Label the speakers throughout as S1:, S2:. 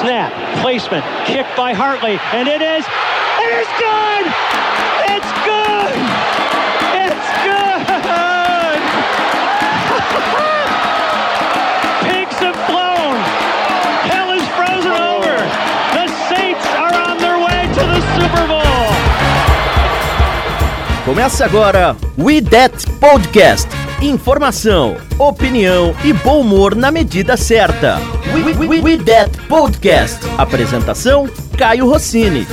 S1: Snap, placement, kick by Hartley, and it is, it is good! It's good! It's good!
S2: Começa agora We That Podcast. Informação, opinião e bom humor na medida certa. We, we, we, we That Podcast. Apresentação: Caio Rossini.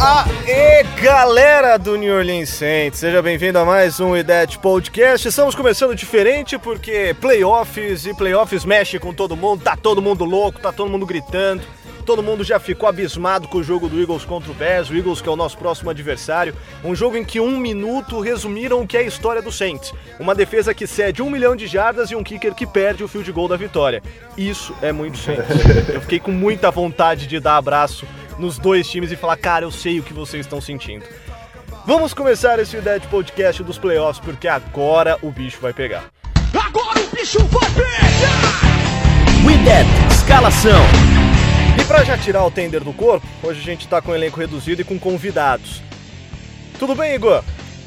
S3: Aê, galera do New Orleans Saints, seja bem-vindo a mais um IDET Podcast. Estamos começando diferente porque playoffs e playoffs mexe com todo mundo, tá todo mundo louco, tá todo mundo gritando. Todo mundo já ficou abismado com o jogo do Eagles contra o Bears, o Eagles que é o nosso próximo adversário. Um jogo em que um minuto resumiram o que é a história do Saints. Uma defesa que cede um milhão de jardas e um kicker que perde o field goal da vitória. Isso é muito Saints. Eu fiquei com muita vontade de dar abraço nos dois times e falar, cara, eu sei o que vocês estão sentindo. Vamos começar esse Dead Podcast dos playoffs, porque agora o bicho vai pegar.
S4: Agora o bicho vai pegar!
S2: We That Escalação.
S3: Pra já tirar o tender do corpo, hoje a gente tá com um elenco reduzido e com convidados. Tudo bem, Igor?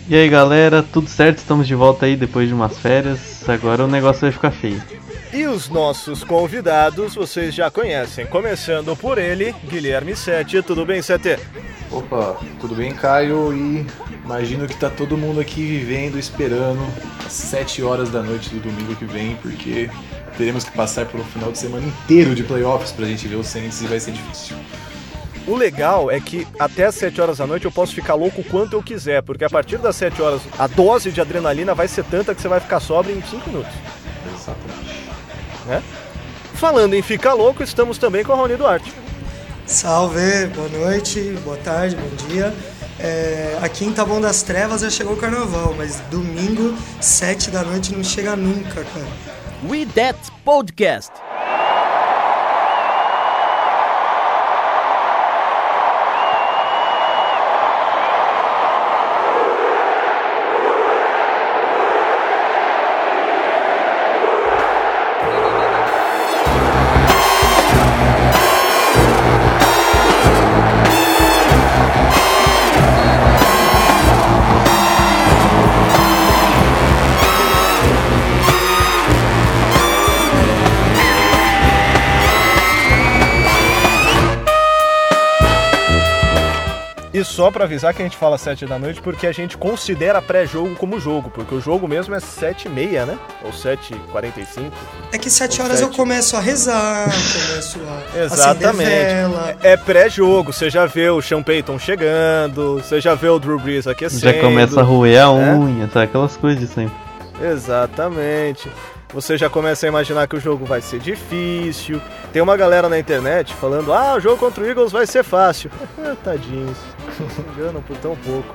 S5: E aí galera, tudo certo? Estamos de volta aí depois de umas férias. Agora o negócio vai ficar feio.
S3: E os nossos convidados vocês já conhecem, começando por ele, Guilherme Sete. Tudo bem, Sete?
S6: Opa, tudo bem, Caio? E imagino que tá todo mundo aqui vivendo, esperando às 7 horas da noite do domingo que vem, porque teremos que passar por um final de semana inteiro de playoffs pra gente ver o Saints e vai ser difícil.
S3: O legal é que até as 7 horas da noite eu posso ficar louco o quanto eu quiser, porque a partir das 7 horas a dose de adrenalina vai ser tanta que você vai ficar sóbrio em 5 minutos.
S6: Exatamente.
S3: Né? Falando em ficar louco, estamos também com a Rony Duarte.
S7: Salve, boa noite, boa tarde, bom dia. É, aqui em Taboão das Trevas já chegou o carnaval, mas domingo, sete da noite, não chega nunca, cara.
S2: We That Podcast.
S3: Só pra avisar que a gente fala 7 da noite porque a gente considera pré-jogo como jogo, porque o jogo mesmo é 7 e meia, né? Ou 7h45.
S7: É que sete horas eu
S3: sete.
S7: começo a rezar, começo a
S3: Exatamente.
S7: vela.
S3: É pré-jogo, você já vê o Sean Payton chegando, você já vê o Drew Brees aquecendo.
S5: Já começa a roer a
S3: né?
S5: unha, sabe? Aquelas coisas de sempre.
S3: Exatamente. Você já começa a imaginar que o jogo vai ser difícil. Tem uma galera na internet falando: ah, o jogo contra o Eagles vai ser fácil. Tadinhos. Se enganam por tão pouco.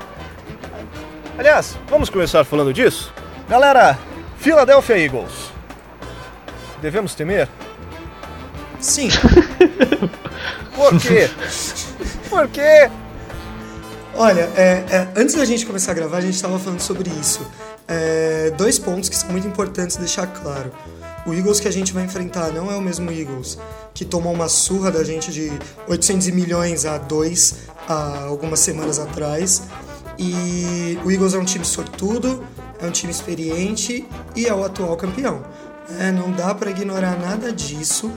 S3: Aliás, vamos começar falando disso? Galera, Philadelphia Eagles. Devemos temer?
S7: Sim,
S3: Por quê? Por quê?
S7: Olha, é, é, antes da gente começar a gravar, a gente estava falando sobre isso. É, dois pontos que são muito importantes deixar claro. O Eagles que a gente vai enfrentar não é o mesmo Eagles que tomou uma surra da gente de 800 milhões a 2 há algumas semanas atrás. E o Eagles é um time sortudo, é um time experiente e é o atual campeão. É, não dá para ignorar nada disso,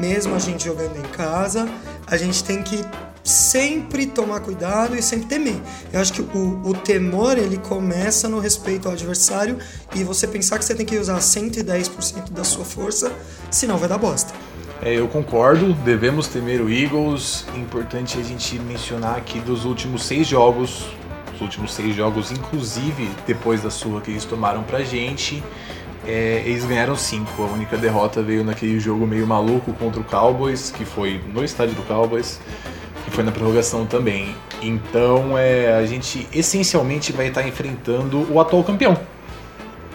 S7: mesmo a gente jogando em casa, a gente tem que sempre tomar cuidado e sempre temer. Eu acho que o, o temor ele começa no respeito ao adversário e você pensar que você tem que usar 110% da sua força, senão vai dar bosta.
S6: É, eu concordo, devemos temer o Eagles. Importante a gente mencionar aqui dos últimos seis jogos, os últimos seis jogos, inclusive depois da surra que eles tomaram pra gente, é, eles ganharam cinco. A única derrota veio naquele jogo meio maluco contra o Cowboys, que foi no estádio do Cowboys, que foi na prorrogação também. Então é, a gente essencialmente vai estar enfrentando o atual campeão.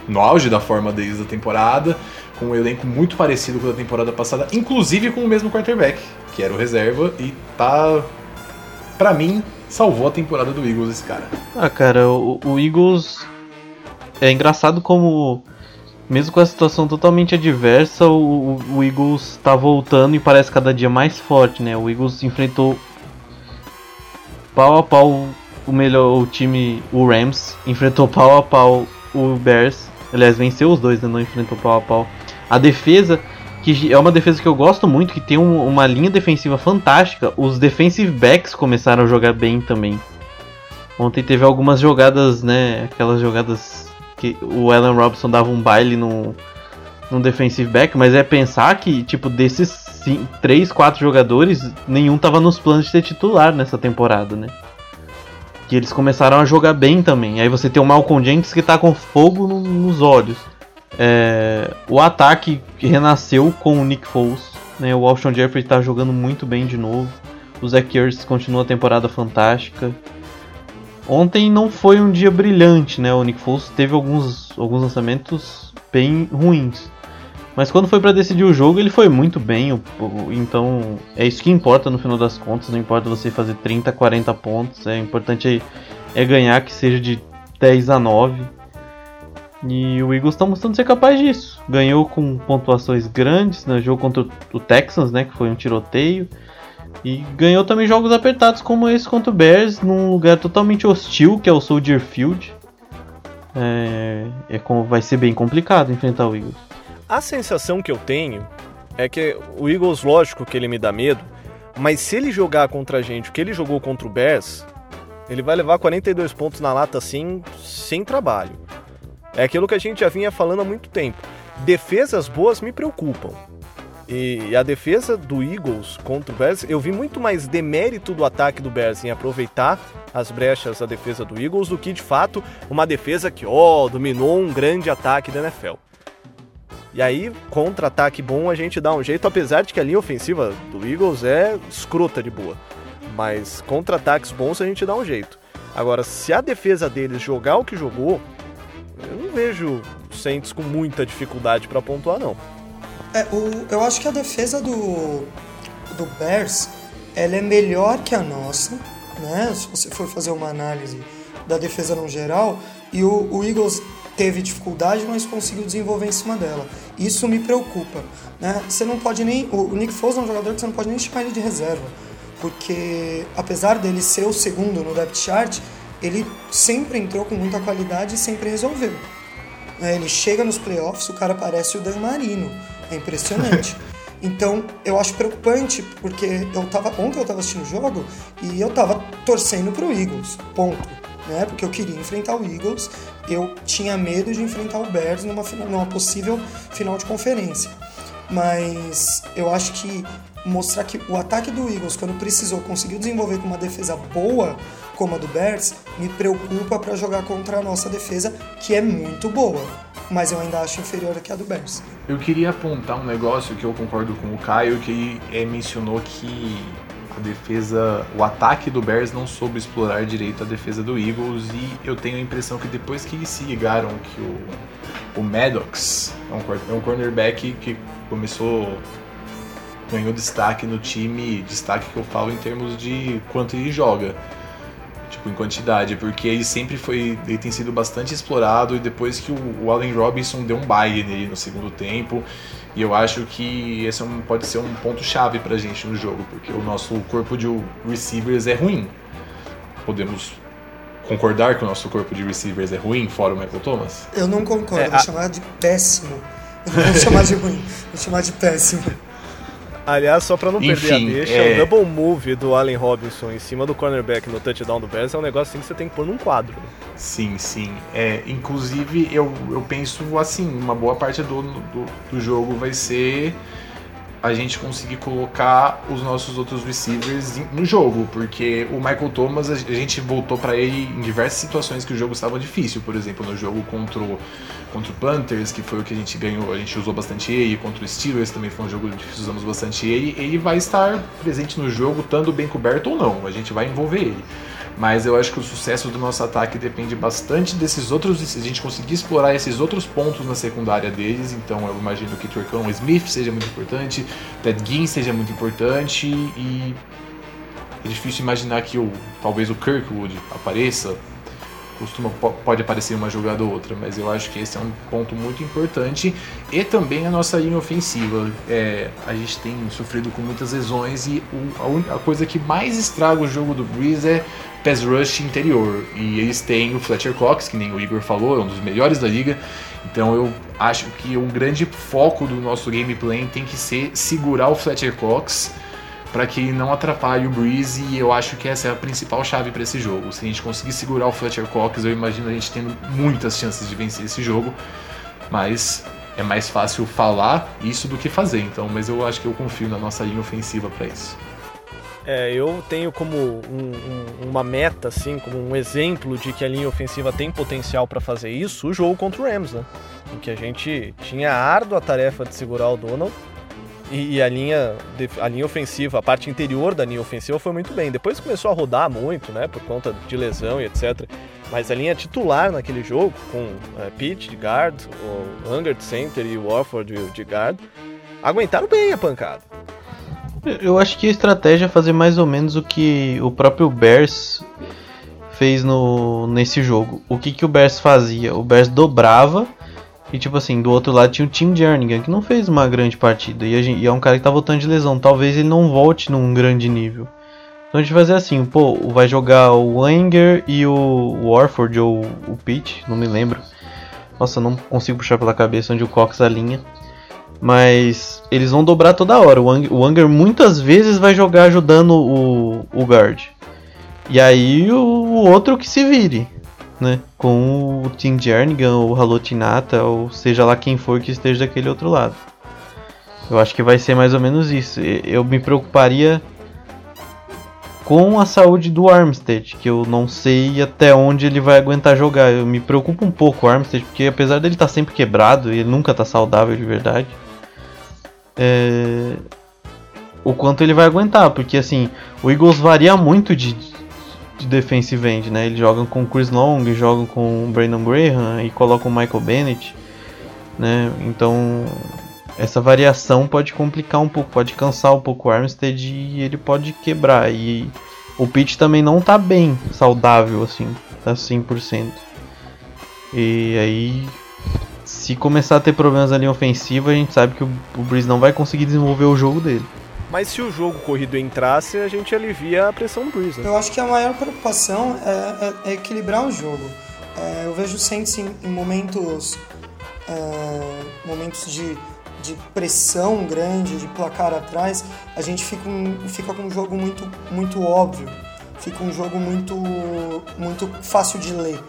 S6: no auge da forma deles da temporada, com um elenco muito parecido com da temporada passada, inclusive com o mesmo quarterback, que era o reserva, e tá, pra mim, salvou a temporada do Eagles esse cara.
S5: Ah, cara, o, o Eagles é engraçado como mesmo com a situação totalmente adversa, o, o Eagles está voltando e parece cada dia mais forte, né? O Eagles enfrentou pau a pau o melhor o time, o Rams, enfrentou pau a pau o Bears. Aliás, venceu os dois, né? não enfrentou pau a pau. A defesa, que é uma defesa que eu gosto muito, que tem um, uma linha defensiva fantástica. Os defensive backs começaram a jogar bem também. Ontem teve algumas jogadas, né? Aquelas jogadas que o Allen Robinson dava um baile no, no defensive back, mas é pensar que, tipo, desses 3, 4 jogadores, nenhum tava nos planos de ser titular nessa temporada, né? Que eles começaram a jogar bem também. Aí você tem o Malcolm Jenkins que tá com fogo no, nos olhos. É, o ataque renasceu com o Nick Foles. Né? O Alshon Jeffrey tá jogando muito bem de novo. O Zach Ertz continua a temporada fantástica. Ontem não foi um dia brilhante, né? O Nick Foles teve alguns, alguns lançamentos bem ruins. Mas quando foi para decidir o jogo, ele foi muito bem. Então é isso que importa no final das contas. Não importa você fazer 30, 40 pontos. É importante é, é ganhar que seja de 10 a 9. E o Eagles está mostrando ser capaz disso. Ganhou com pontuações grandes no né? jogo contra o Texans, né? Que foi um tiroteio. E ganhou também jogos apertados como esse contra o Bears, num lugar totalmente hostil, que é o Soldier Field. É, é como vai ser bem complicado enfrentar o Eagles.
S3: A sensação que eu tenho é que o Eagles, lógico que ele me dá medo, mas se ele jogar contra a gente o que ele jogou contra o Bears, ele vai levar 42 pontos na lata assim, sem trabalho. É aquilo que a gente já vinha falando há muito tempo. Defesas boas me preocupam. E a defesa do Eagles contra o Bears, eu vi muito mais demérito do ataque do Bears em aproveitar as brechas da defesa do Eagles do que de fato uma defesa que, ó, oh, dominou um grande ataque da NFL. E aí, contra-ataque bom, a gente dá um jeito, apesar de que a linha ofensiva do Eagles é escrota de boa. Mas contra-ataques bons a gente dá um jeito. Agora, se a defesa deles jogar o que jogou, eu não vejo o Saints com muita dificuldade para pontuar, não.
S7: É, o, eu acho que a defesa do, do Bears ela é melhor que a nossa, né? Se você for fazer uma análise da defesa no geral, e o, o Eagles teve dificuldade, mas conseguiu desenvolver em cima dela. Isso me preocupa, né? Você não pode nem o, Nick Foles é um jogador que você não pode nem chamar ele de reserva, porque apesar dele ser o segundo no depth chart, ele sempre entrou com muita qualidade e sempre resolveu. É, ele chega nos playoffs, o cara parece o Dan Marino é impressionante. Então, eu acho preocupante, porque eu tava, ontem eu estava assistindo o jogo e eu estava torcendo para o Eagles, ponto. Né? Porque eu queria enfrentar o Eagles, eu tinha medo de enfrentar o Bears numa, numa possível final de conferência. Mas eu acho que mostrar que o ataque do Eagles, quando precisou, conseguiu desenvolver com uma defesa boa, como a do Bears, me preocupa para jogar contra a nossa defesa, que é muito boa mas eu ainda acho inferior aqui a do Bears.
S6: Eu queria apontar um negócio que eu concordo com o Caio, que é, mencionou que a defesa, o ataque do Bears não soube explorar direito a defesa do Eagles e eu tenho a impressão que depois que se ligaram que o, o Maddox é um, é um cornerback que começou ganhou destaque no time, destaque que eu falo em termos de quanto ele joga tipo, em quantidade, porque ele sempre foi. Ele tem sido bastante explorado e depois que o, o Allen Robinson deu um baile nele no segundo tempo. E eu acho que esse é um, pode ser um ponto-chave pra gente no jogo, porque o nosso corpo de receivers é ruim. Podemos concordar que o nosso corpo de receivers é ruim, fora o Michael Thomas?
S7: Eu não concordo, é, vou a... chamar de péssimo. Eu não vou chamar de ruim, vou chamar de péssimo.
S3: Aliás, só pra não Enfim, perder a deixa, é... o double move do Allen Robinson em cima do cornerback no touchdown do Bears é um negócio assim que você tem que pôr num quadro.
S6: Sim, sim. É, inclusive, eu, eu penso assim, uma boa parte do, do, do jogo vai ser a gente conseguir colocar os nossos outros receivers no jogo, porque o Michael Thomas a gente voltou para ele em diversas situações que o jogo estava difícil, por exemplo, no jogo contra o, contra o Panthers, que foi o que a gente ganhou, a gente usou bastante ele, contra o Steelers também foi um jogo que usamos bastante ele, ele vai estar presente no jogo, estando bem coberto ou não, a gente vai envolver ele. Mas eu acho que o sucesso do nosso ataque depende bastante desses outros. Se a gente conseguir explorar esses outros pontos na secundária deles, então eu imagino que Turcão Smith seja muito importante, Ted Ginn seja muito importante e é difícil imaginar que o, talvez o Kirkwood apareça costuma pode aparecer uma jogada ou outra, mas eu acho que esse é um ponto muito importante e também a nossa linha ofensiva. É, a gente tem sofrido com muitas lesões e o, a, única, a coisa que mais estraga o jogo do Breeze é pass rush interior e eles têm o Fletcher Cox, que nem o Igor falou, é um dos melhores da liga. Então eu acho que um grande foco do nosso gameplay tem que ser segurar o Fletcher Cox para que não atrapalhe o Breeze e eu acho que essa é a principal chave para esse jogo. Se a gente conseguir segurar o Fletcher Cox, eu imagino a gente tendo muitas chances de vencer esse jogo, mas é mais fácil falar isso do que fazer, então, mas eu acho que eu confio na nossa linha ofensiva para isso.
S3: É, eu tenho como um, um, uma meta, assim, como um exemplo de que a linha ofensiva tem potencial para fazer isso, o jogo contra o Rams, né? Em que a gente tinha árdua tarefa de segurar o Donald e, a, linha, a linha ofensiva, a parte interior da linha ofensiva foi muito bem. Depois começou a rodar muito, né, por conta de lesão e etc. Mas a linha titular naquele jogo, com é, Pitt de guard, o Unger de center e o Warford de guard, aguentaram bem a pancada.
S5: Eu acho que a estratégia é fazer mais ou menos o que o próprio Bears fez no, nesse jogo. O que, que o Bears fazia? O Bears dobrava e tipo assim, do outro lado tinha o Tim Jernigan, que não fez uma grande partida. E, gente, e, é um cara que tá voltando de lesão. Talvez ele não volte num grande nível. Então a gente fazer assim, pô, vai jogar o Anger e o Warford ou o Pitt, não me lembro. Nossa, não consigo puxar pela cabeça onde o Cox alinha. Mas eles vão dobrar toda hora. O Anger, muitas vezes vai jogar ajudando o, o guard. E aí o, o outro que se vire né? Com o Tim Jernigan ou o Halotinata, ou seja lá quem for que esteja daquele outro lado. Eu acho que vai ser mais ou menos isso. Eu me preocuparia com a saúde do Armstead, que eu não sei até onde ele vai aguentar jogar. Eu me preocupo um pouco o Armstead, porque apesar dele estar tá sempre quebrado, ele nunca está saudável de verdade, é... o quanto ele vai aguentar, porque assim, o Eagles varia muito de, de defensive end, né? Eles jogam com Chris Long, jogam com o Brandon Graham e colocam o Michael Bennett, né? Então essa variação pode complicar um pouco, pode cansar um pouco o Armstead e ele pode quebrar. E o Pitt também não tá bem saudável assim, tá 100%. E aí se começar a ter problemas ali ofensiva, a gente sabe que o, o Breeze não vai conseguir desenvolver o jogo dele.
S3: Mas se o jogo corrido entrasse, a gente alivia a pressão do Breeze. Né?
S7: Eu acho que a maior preocupação é, é, é equilibrar o jogo. É, eu vejo o Saints em, em momentos, é, momentos de, de pressão grande, de placar atrás, a gente fica, um, fica com um jogo muito, muito óbvio. Fica um jogo muito, muito fácil de ler.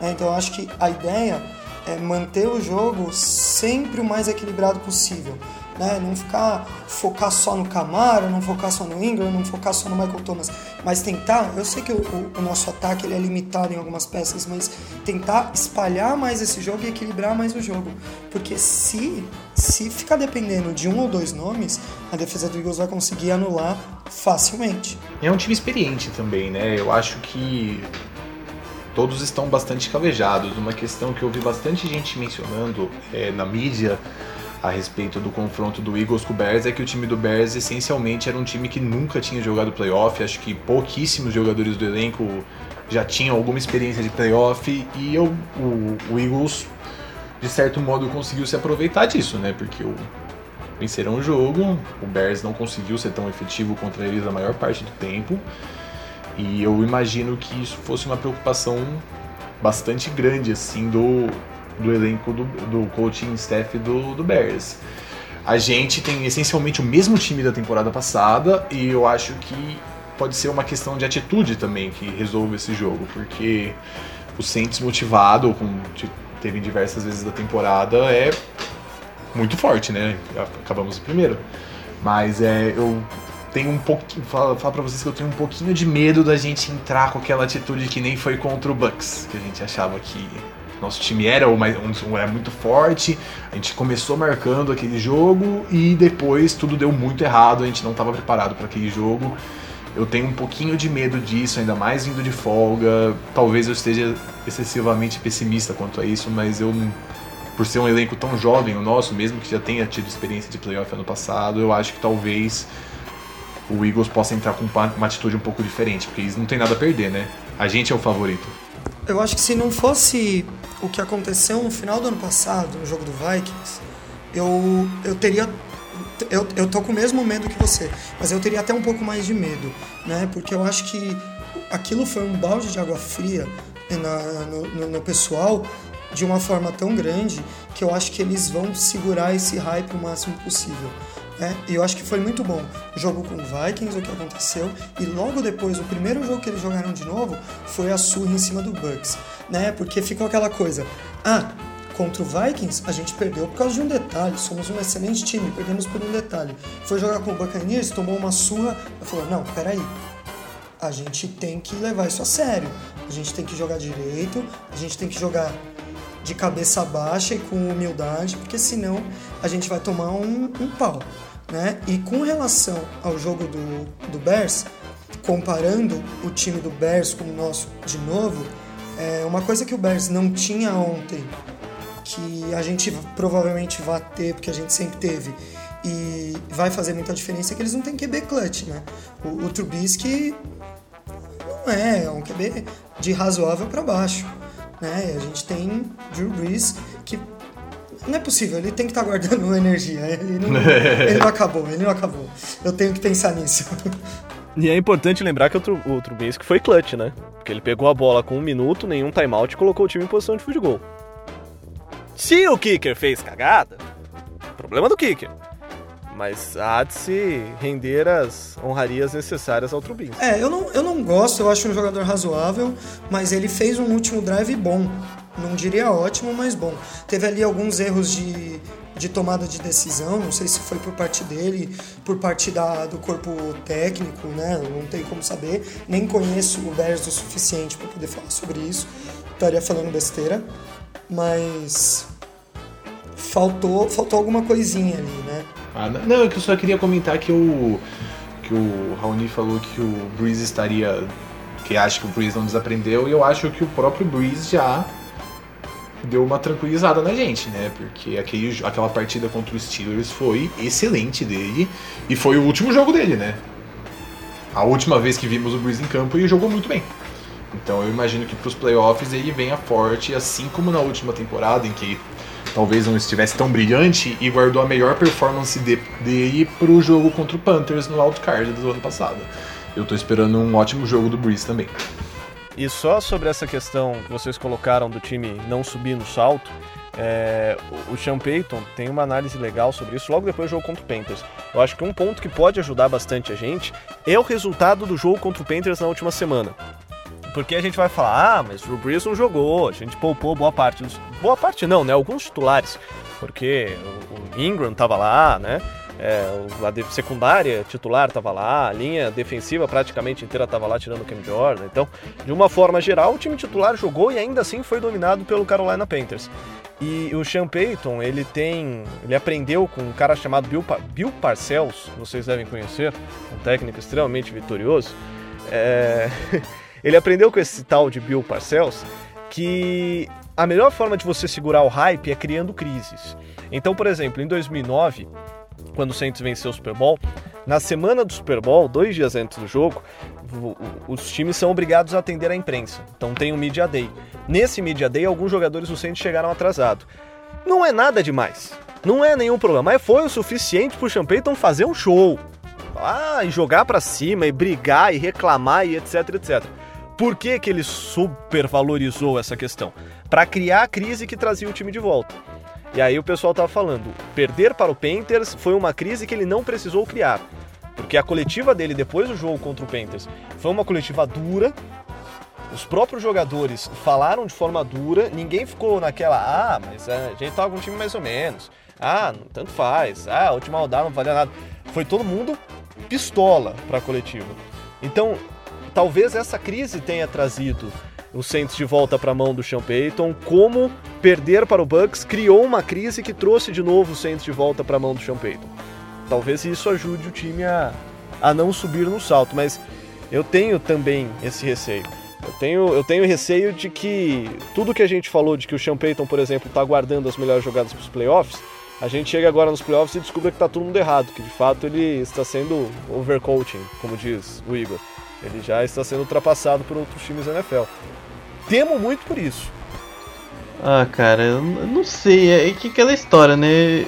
S7: Né? Então eu acho que a ideia é manter o jogo sempre o mais equilibrado possível né? Não ficar focar só no Camaro, não focar só no Ingram, não focar só no Michael Thomas, mas tentar. Eu sei que o, o, o, nosso ataque ele é limitado em algumas peças, mas tentar espalhar mais esse jogo e equilibrar mais o jogo, porque se se ficar dependendo de um ou dois nomes, a defesa do Eagles vai conseguir anular facilmente.
S6: É um time experiente também, né? Eu acho que todos estão bastante calejados. Uma questão que eu vi bastante gente mencionando é, na mídia a respeito do confronto do Eagles com o Bears é que o time do Bears essencialmente era um time que nunca tinha jogado playoff, acho que pouquíssimos jogadores do elenco já tinham alguma experiência de playoff e eu, o, o Eagles de certo modo conseguiu se aproveitar disso, né? Porque o, venceram o jogo, o Bears não conseguiu ser tão efetivo contra eles a maior parte do tempo. E eu imagino que isso fosse uma preocupação bastante grande assim do, do elenco do, do coaching staff do, do Bears. A gente tem essencialmente o mesmo time da temporada passada e eu acho que pode ser uma questão de atitude também que resolve esse jogo, porque o Saints motivado, como teve diversas vezes da temporada, é muito forte, né? Acabamos primeiro. Mas é, eu tenho um pouquinho. Falo, falo pra vocês que eu tenho um pouquinho de medo da gente entrar com aquela atitude que nem foi contra o Bucks, que a gente achava que nosso time era, uma, um, era muito forte, a gente começou marcando aquele jogo e depois tudo deu muito errado, a gente não estava preparado para aquele jogo. Eu tenho um pouquinho de medo disso, ainda mais vindo de folga. Talvez eu esteja excessivamente pessimista quanto a isso, mas eu, por ser um elenco tão jovem, o nosso, mesmo que já tenha tido experiência de playoff ano passado, eu acho que talvez o Eagles possa entrar com uma atitude um pouco diferente, porque eles não tem nada a perder, né? A gente é o favorito.
S7: Eu acho que se não fosse o que aconteceu no final do ano passado, no jogo do Vikings, eu, eu teria. Eu, eu tô com o mesmo medo que você, mas eu teria até um pouco mais de medo, né? Porque eu acho que aquilo foi um balde de água fria na, no, no, pessoal de uma forma tão grande que eu acho que eles vão segurar esse hype o máximo possível. Né? E eu acho que foi muito bom. Jogo com o Vikings, o que aconteceu, e logo depois, o primeiro jogo que eles jogaram de novo foi a surra em cima do Bucks, né? Porque ficou aquela coisa, ah, contra o Vikings a gente perdeu por causa de um detalhe, somos um excelente time, perdemos por um detalhe. Foi jogar com o Buccaneers, tomou uma surra, falou, não, peraí, a gente tem que levar isso a sério, a gente tem que jogar direito, a gente tem que jogar de cabeça baixa e com humildade, porque senão a gente vai tomar um, um pau. Né? E com relação ao jogo do, do Bears, comparando o time do Bears com o nosso de novo, é uma coisa que o Bears não tinha ontem, que a gente provavelmente vai ter, porque a gente sempre teve, e vai fazer muita diferença, é que eles não têm QB clutch, né? O, o Trubisky não é, é um QB de razoável para baixo, né? A gente tem Drew Brees que não é possível, ele tem que estar tá guardando energia. Ele não, ele não acabou, ele não acabou. Eu tenho que pensar nisso.
S3: E é importante lembrar que o, Tru, o Trubisky foi clutch, né? Porque ele pegou a bola com um minuto, nenhum timeout e colocou o time em posição de field goal. Se o kicker fez cagada, problema do kicker. Mas há de se render as honrarias necessárias ao Trubisky.
S7: É, eu não, eu não gosto, eu acho um jogador razoável, mas ele fez um último drive bom não diria ótimo, mas bom. Teve ali alguns erros de, de tomada de decisão, não sei se foi por parte dele, por parte da, do corpo técnico, né? Não tem como saber. Nem conheço o Bears o suficiente para poder falar sobre isso. Estaria falando besteira, mas faltou, faltou alguma coisinha ali, né?
S6: Ah, não, é que eu só queria comentar que o que o Raoni falou que o Breeze estaria que acha que o Breeze não desaprendeu e eu acho que o próprio Breeze já deu uma tranquilizada na gente, né? Porque aquele, aquela partida contra os Steelers foi excelente dele e foi o último jogo dele, né? A última vez que vimos o Breeze em campo ele jogou muito bem. Então eu imagino que para os playoffs ele venha forte, assim como na última temporada em que talvez não estivesse tão brilhante e guardou a melhor performance de, dele para o jogo contra o Panthers no Outcard do ano passado. Eu estou esperando um ótimo jogo do Breeze também.
S3: E só sobre essa questão que vocês colocaram do time não subir no salto, é, o Sean Payton tem uma análise legal sobre isso logo depois do jogo contra o Panthers. Eu acho que um ponto que pode ajudar bastante a gente é o resultado do jogo contra o Panthers na última semana. Porque a gente vai falar, ah, mas o Brees não jogou, a gente poupou boa parte dos... Boa parte não, né? Alguns titulares. Porque o Ingram tava lá, né? É, a secundária titular estava lá, a linha defensiva praticamente inteira estava lá tirando o Cam Jordan. Então, de uma forma geral, o time titular jogou e ainda assim foi dominado pelo Carolina Panthers. E o Sean Payton, ele tem. Ele aprendeu com um cara chamado Bill, Bill Parcells, vocês devem conhecer, um técnico extremamente vitorioso. É, ele aprendeu com esse tal de Bill Parcells que a melhor forma de você segurar o hype é criando crises. Então, por exemplo, em 2009, quando o Saints venceu o Super Bowl, na semana do Super Bowl, dois dias antes do jogo, os times são obrigados a atender a imprensa. Então tem um Media Day. Nesse Media Day, alguns jogadores do Saints chegaram atrasados. Não é nada demais. Não é nenhum problema. Mas foi o suficiente pro Sean Payton fazer um show. Ah, e jogar para cima, e brigar, e reclamar, e etc, etc. Por que, que ele supervalorizou essa questão? Para criar a crise que trazia o time de volta. E aí o pessoal tava falando, perder para o Panthers foi uma crise que ele não precisou criar. Porque a coletiva dele depois do jogo contra o Panthers foi uma coletiva dura. Os próprios jogadores falaram de forma dura, ninguém ficou naquela, ah, mas a gente tava com um time mais ou menos. Ah, tanto faz. Ah, última rodada não valia nada. Foi todo mundo pistola para a coletiva. Então, talvez essa crise tenha trazido o Saints de volta para a mão do Sean Payton, como perder para o Bucks criou uma crise que trouxe de novo o Saints de volta para a mão do Sean Payton. Talvez isso ajude o time a, a não subir no salto, mas eu tenho também esse receio. Eu tenho, eu tenho receio de que tudo que a gente falou de que o Sean Payton, por exemplo, está guardando as melhores jogadas para os playoffs, a gente chega agora nos playoffs e descobre que está tudo errado, que de fato ele está sendo overcoaching, como diz o Igor. Ele já está sendo ultrapassado por outros times da NFL. Temo muito por isso.
S5: Ah, cara, eu não sei. É que aquela história, né?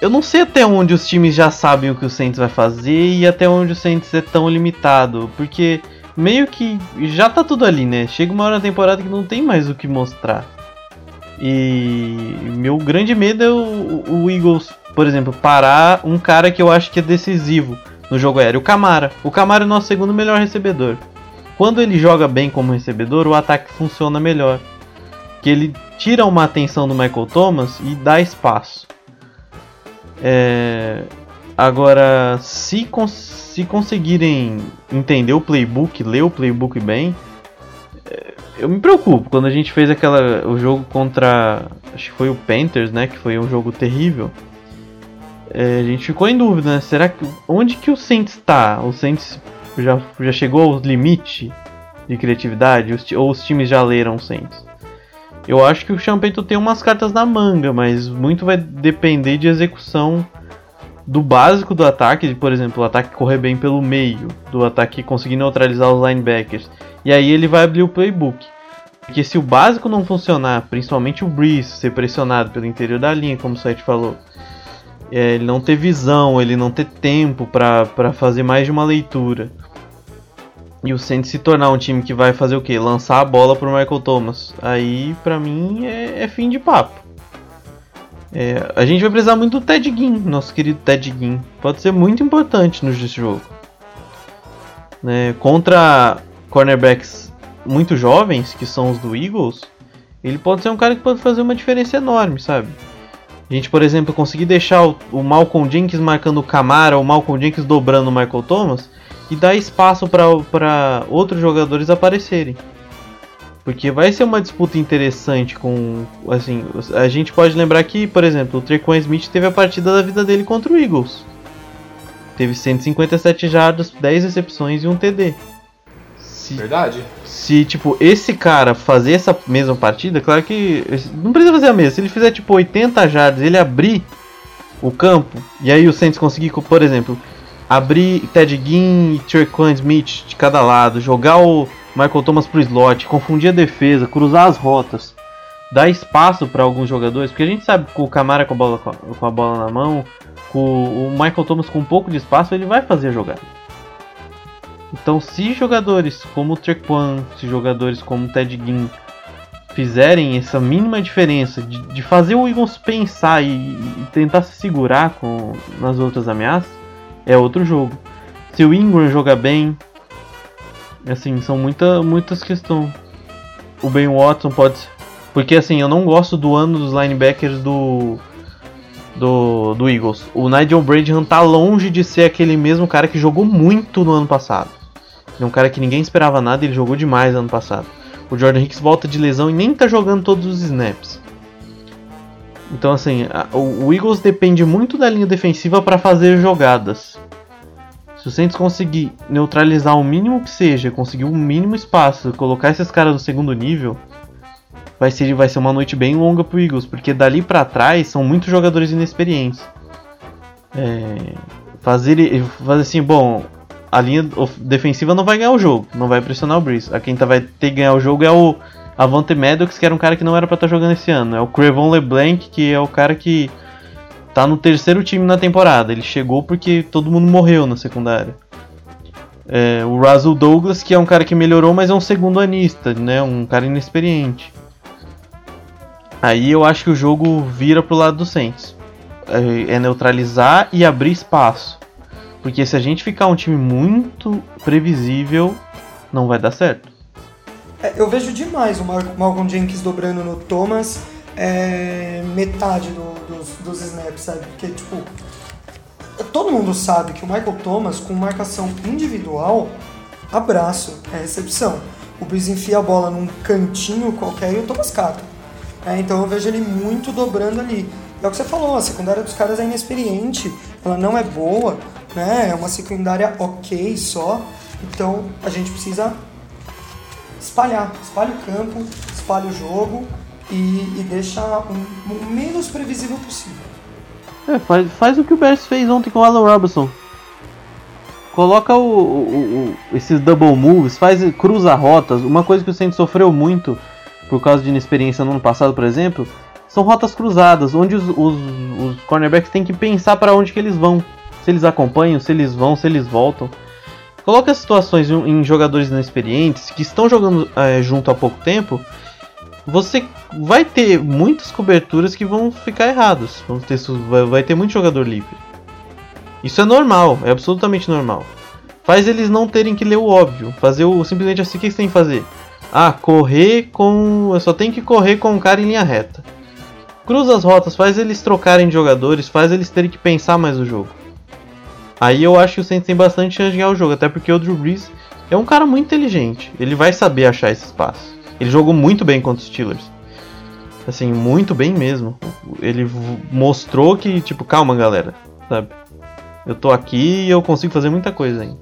S5: Eu não sei até onde os times já sabem o que o Saints vai fazer e até onde o Saints é tão limitado, porque meio que já tá tudo ali, né? Chega uma hora da temporada que não tem mais o que mostrar. E meu grande medo é o, o Eagles, por exemplo, parar um cara que eu acho que é decisivo no jogo aéreo, o Camara. O Camara é o nosso segundo melhor recebedor. Quando ele joga bem como recebedor, o ataque funciona melhor. Que ele tira uma atenção do Michael Thomas e dá espaço. É... Agora, se, cons se conseguirem entender o playbook, ler o playbook bem, é... eu me preocupo. Quando a gente fez aquela o jogo contra, acho que foi o Panthers, né, que foi um jogo terrível. É, a gente ficou em dúvida, né? Será que onde que o Saints está? O Saints já, já chegou ao limite de criatividade? Os, ou os times já leram o Saints? Eu acho que o Champeito tem umas cartas na manga, mas muito vai depender de execução do básico do ataque, por exemplo, o ataque correr bem pelo meio, do ataque conseguir neutralizar os linebackers. E aí ele vai abrir o playbook. Porque se o básico não funcionar, principalmente o Breeze ser pressionado pelo interior da linha, como o site falou, é, ele não ter visão, ele não ter tempo para fazer mais de uma leitura. E o Saints se tornar um time que vai fazer o quê? Lançar a bola pro Michael Thomas. Aí, pra mim, é, é fim de papo. É, a gente vai precisar muito do Ted Ginn, nosso querido Ted Ginn. Pode ser muito importante no jogo. Né, contra cornerbacks muito jovens, que são os do Eagles, ele pode ser um cara que pode fazer uma diferença enorme, sabe? A gente, por exemplo, conseguir deixar o, o Malcolm Jenkins marcando o Camara, o Malcolm Jenkins dobrando o Michael Thomas e dar espaço para outros jogadores aparecerem. Porque vai ser uma disputa interessante com. Assim, a gente pode lembrar que, por exemplo, o Trequan Smith teve a partida da vida dele contra o Eagles. Teve 157 jardas, 10 recepções e um TD.
S6: Se, Verdade.
S5: Se, tipo, esse cara fazer essa mesma partida, claro que. Não precisa fazer a mesma. Se ele fizer, tipo, 80 jardas, ele abrir o campo, e aí o Saints conseguir, por exemplo, abrir Ted Ginn e Trequan Smith de cada lado, jogar o Michael Thomas pro slot, confundir a defesa, cruzar as rotas, dar espaço para alguns jogadores, porque a gente sabe que o Camara com a bola, com a bola na mão, com o Michael Thomas com um pouco de espaço, ele vai fazer a jogada. Então, se jogadores como o Trequan, se jogadores como o Ted Ginn fizerem essa mínima diferença de, de fazer o Eagles pensar e, e, tentar se segurar com, nas outras ameaças, é outro jogo. Se o Ingram jogar bem, assim, são muita, muitas questões. O Ben Watson pode. Porque assim, eu não gosto do ano dos linebackers do. Do, do Eagles. O Nigel Bradham tá longe de ser aquele mesmo cara que jogou muito no ano passado. É um cara que ninguém esperava nada e ele jogou demais ano passado. O Jordan Hicks volta de lesão e nem tá jogando todos os snaps. Então, assim, a, o, o, Eagles depende muito da linha defensiva para fazer jogadas. Se o Saints conseguir neutralizar o mínimo que seja, conseguir um mínimo espaço, colocar esses caras no segundo nível, vai ser, vai ser uma noite bem longa pro Eagles, porque dali para trás são muitos jogadores inexperientes. É, fazer, fazer assim, bom, a linha defensiva não vai ganhar o jogo, não vai pressionar o Breeze. A quem tá, vai ter que ganhar o jogo é o Avante Maddox, que era um cara que não era para estar tá jogando esse ano. É o Crevon LeBlanc, que é o cara que tá no terceiro time na temporada. Ele chegou porque todo mundo morreu na secundária. É, o Russell Douglas, que é um cara que melhorou, mas é um segundo anista, né? Um cara inexperiente. Aí eu acho que o jogo vira pro lado do Saints. É, é neutralizar e abrir espaço. Porque se a gente ficar um time muito previsível, não vai dar certo.
S7: É, eu vejo demais o Malcolm Jenkins dobrando no Thomas é, metade do, dos, dos snaps, sabe? Porque, tipo, todo mundo sabe que o Michael Thomas, com marcação individual, abraço, é recepção. O Breeze enfia a bola num cantinho qualquer e o Thomas cata. É, então eu vejo ele muito dobrando ali. É o que você falou, a secundária dos caras é inexperiente, ela não é boa, né? É uma secundária ok só. Então a gente precisa espalhar, espalha o campo, espalha o jogo e, e deixa o, o menos previsível possível.
S5: É, faz, faz o que o Bears fez ontem com o Alan Robinson. Coloca o, o, o, esses double moves, faz cruza rotas. Uma coisa que o Saints sofreu muito por causa de inexperiência no ano passado, por exemplo, são rotas cruzadas, onde os, os, os cornerbacks têm que pensar para onde que eles vão. Se eles acompanham, se eles vão, se eles voltam. Coloca situações em jogadores inexperientes que estão jogando é, junto há pouco tempo. Você vai ter muitas coberturas que vão ficar erradas. Ter, vai ter muito jogador livre. Isso é normal, é absolutamente normal. Faz eles não terem que ler o óbvio. Fazer o simplesmente assim, o que você tem que fazer? Ah, correr com. Eu só tenho que correr com o cara em linha reta. Cruza as rotas, faz eles trocarem de jogadores, faz eles terem que pensar mais o jogo. Aí eu acho que o Saints tem bastante chance de ganhar o jogo, até porque o Drew Brees é um cara muito inteligente. Ele vai saber achar esse espaço. Ele jogou muito bem contra os Steelers. Assim, muito bem mesmo. Ele mostrou que, tipo, calma galera, sabe? Eu tô aqui e eu consigo fazer muita coisa ainda.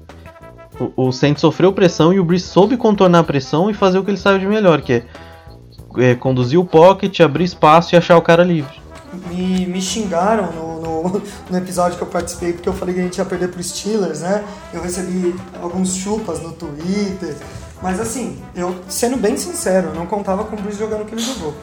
S5: O, o Saints sofreu pressão e o Brees soube contornar a pressão e fazer o que ele sabe de melhor, que é, é conduzir o pocket, abrir espaço e achar o cara livre.
S7: Me, me xingaram no, no, no, episódio que eu participei porque eu falei que a gente ia perder pro Steelers, né? Eu recebi alguns chupas no Twitter. Mas assim, eu sendo bem sincero, eu não contava com o Bruce jogando o que ele jogou.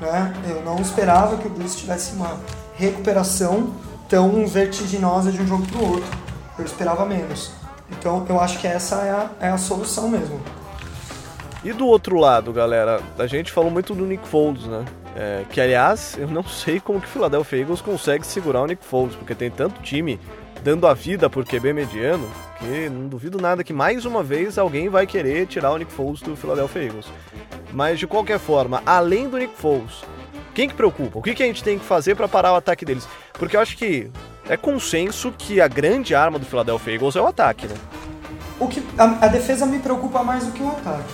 S7: Né? Eu não esperava que o Bruce tivesse uma recuperação tão vertiginosa de um jogo pro outro. Eu esperava menos. Então eu acho que essa é a, é a solução mesmo.
S3: E do outro lado, galera, a gente falou muito do Nick Foles, né? É, que aliás, eu não sei como que o Philadelphia Eagles consegue segurar o Nick Foles, porque tem tanto time dando a vida por QB mediano que não duvido nada que mais uma vez alguém vai querer tirar o Nick Foles do Philadelphia Eagles. Mas de qualquer forma, além do Nick Foles, quem que preocupa? O que, que a gente tem que fazer para parar o ataque deles? Porque eu acho que é consenso que a grande arma do Philadelphia Eagles é o ataque, né?
S7: O que a, a defesa me preocupa mais do que o ataque.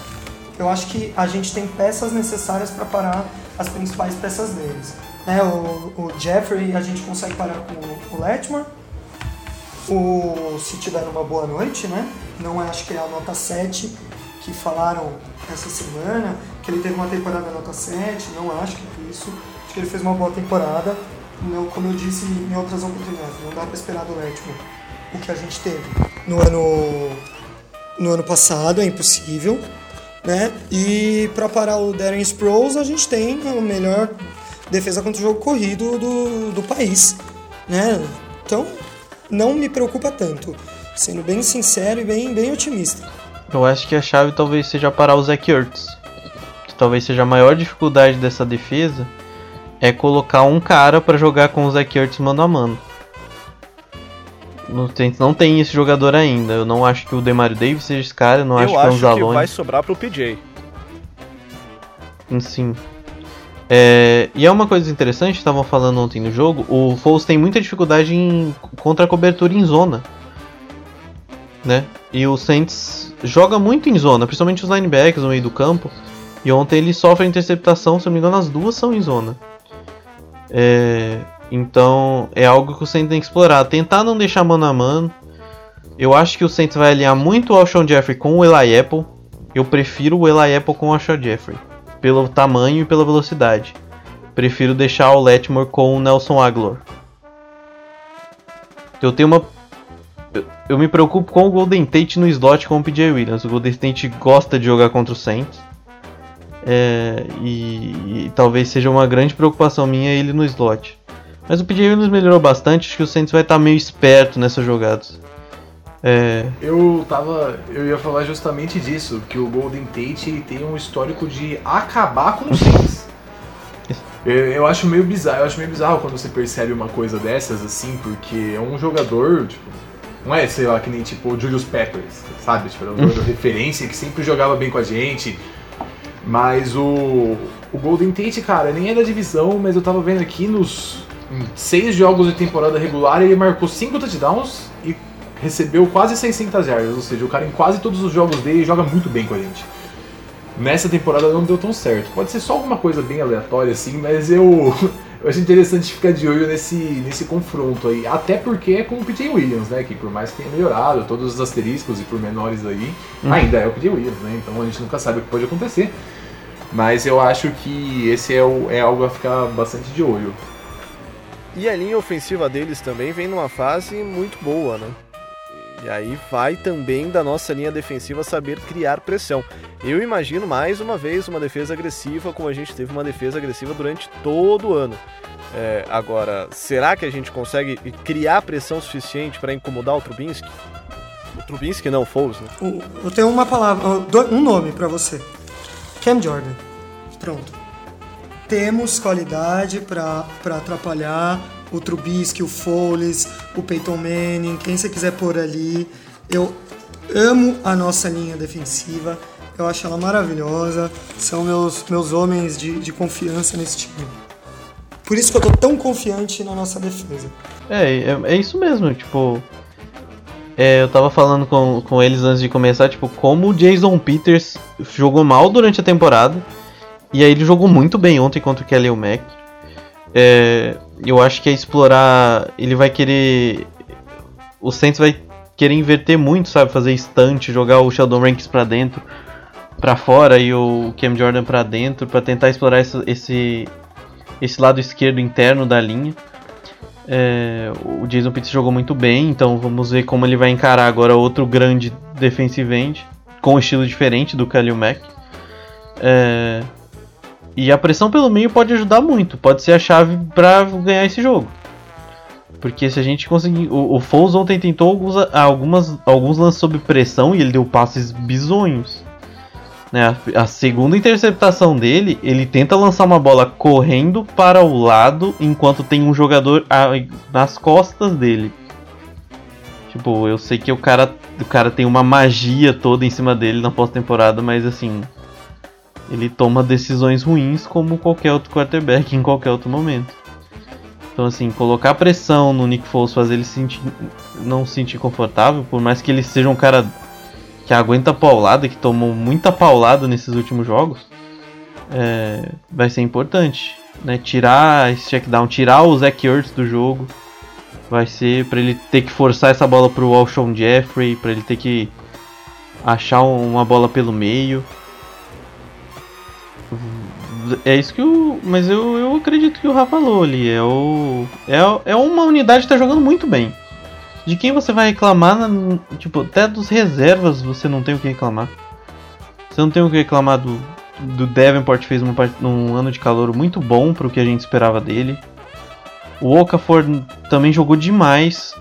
S7: Eu acho que a gente tem peças necessárias para parar as principais peças deles. É, o, o, Jeffrey a gente consegue parar com o Letmore. O, se tiver uma boa noite, né? Não é, acho que é a nota 7 que falaram essa semana, que ele teve uma temporada nota 7, não acho que é isso. Acho que ele fez uma boa temporada. Não, como eu disse em outras oportunidades, não dá para esperar do Letmore o que a gente teve no ano, no ano passado, é impossível. Né? E para parar o Darren Sproles, a gente tem a melhor defesa contra o jogo corrido do, do país. Né? Então, não me preocupa tanto, sendo bem sincero e bem, bem otimista.
S5: Eu acho que a chave talvez seja parar o Zach Ertz. Que talvez seja a maior dificuldade dessa defesa é colocar um cara para jogar com o Zach Ertz mano a mano. No Saints não tem esse jogador ainda. Eu não acho que o Demario Davis seja esse cara, eu não
S3: eu
S5: acho que é um Zalone.
S3: que vai sobrar pro PJ.
S5: Sim. É, e é uma coisa interessante, estavam falando ontem no jogo, o Foles tem muita dificuldade em, contra a cobertura em zona. Né? E o Saints joga muito em zona, principalmente os linebackers no meio do campo. E ontem ele sofre a interceptação, se não me engano, as duas são em zona. É, então é algo que o Saints tem que explorar. Tentar não deixar mano a mano. Eu acho que o Saints vai alinhar muito o Alshon Jeffrey com o Eli Apple. Eu prefiro o Eli Apple com o Alshon Jeffrey. Pelo tamanho e pela velocidade. Prefiro deixar o Letmore com o Nelson Aguilar. Eu tenho uma. Eu, me preocupo com o Golden Tate no slot com o PJ Williams. O Golden Tate gosta de jogar contra o Saints. É, e, e, talvez seja uma grande preocupação minha ele no slot. Mas o PJ Williams melhorou bastante, acho que o Saints vai estar meio esperto nessas jogadas. É...
S6: Eu tava. Eu ia falar justamente disso, que o Golden Tate tem um histórico de acabar com os Saints. eu, eu acho meio bizarro, eu acho meio bizarro quando você percebe uma coisa dessas, assim, porque é um jogador, tipo, não é, sei lá, que nem tipo o Julius Peppers, sabe? Tipo, era um jogador referência que sempre jogava bem com a gente. Mas o, o Golden Tate, cara, nem é da divisão, mas eu tava vendo aqui nos seis jogos de temporada regular ele marcou cinco touchdowns e recebeu quase 600 yardas, ou seja, o cara em quase todos os jogos dele joga muito bem com a gente. Nessa temporada não deu tão certo. Pode ser só alguma coisa bem aleatória assim, mas eu eu acho interessante ficar de olho nesse, nesse confronto aí. Até porque é com o PJ Williams, né? Que por mais que tenha melhorado todos os asteriscos e pormenores aí,
S5: Uhum.
S6: ainda é o PJ Williams, né? Então a gente nunca sabe o que pode acontecer. Mas eu acho que esse é, o, é algo a ficar bastante de olho.
S3: E a linha ofensiva deles também vem numa fase muito boa, né? E aí vai também da nossa linha defensiva saber criar pressão. Eu imagino mais uma vez uma defesa agressiva, como a gente teve uma defesa agressiva durante todo o ano. É, agora, será que a gente consegue criar pressão suficiente para incomodar o Trubinsky? O Trubinsky não, Foles, né?
S7: Eu tenho uma palavra, um nome pra você. Cam Jordan. Pronto. Temos qualidade pra atrapalhar o Trubisky, o Foles, o Peyton Manning, quem você quiser pôr ali. Eu amo a nossa linha defensiva. Eu acho ela maravilhosa. São meus, meus homens de, de confiança nesse time. Por isso que eu tô tão confiante na nossa defesa.
S5: É, é, é isso mesmo, tipo. é, eu tava falando com, com eles antes de começar, tipo, como o Jason Peters jogou mal durante a temporada. E aí ele jogou muito bem ontem contra o Kelly Mack. É, eu acho que é explorar. Ele vai querer. O Saints vai querer inverter muito, sabe? Fazer estante, jogar o Sheldon Rankins pra dentro, pra fora e o Cam Jordan pra dentro, pra tentar explorar esse, esse, esse lado esquerdo interno da linha. É, o Jason Pitts jogou muito bem, então vamos ver como ele vai encarar agora outro grande defensive end, com um estilo diferente do Khalil Mack. É, e a pressão pelo meio pode ajudar muito, pode ser a chave para ganhar esse jogo. Porque se a gente conseguir. O, o Foles ontem tentou alguns, algumas, alguns lances sob pressão e ele deu passes bizonhos. Né, a, a segunda interceptação dele, ele tenta lançar uma bola correndo para o lado enquanto tem um jogador a- nas costas dele. Tipo, eu sei que o cara, o cara tem uma magia toda em cima dele na pós-temporada, mas assim, ele toma decisões ruins como qualquer outro quarterback em qualquer outro momento. Então assim, colocar pressão no Nick Foles, fazer ele se sentir, não se sentir confortável, por mais que ele seja um cara que aguenta paulada, que tomou muita paulada nesses últimos jogos, é, vai ser importante. Né? Tirar esse checkdown, tirar o Zach Ertz do jogo, vai ser para ele ter que forçar essa bola pro Alshon Jeffrey, para ele ter que achar um- uma bola pelo meio. É isso que o. Mas eu, eu acredito que o Rafa falou ali. É, o, é, é uma unidade que tá jogando muito bem. De quem você vai reclamar, na- tipo, até dos reservas você não tem o que reclamar. Você não tem o que reclamar do, do Davenport, fez um ano de calor muito bom pro que a gente esperava dele. O Okafor também jogou demais.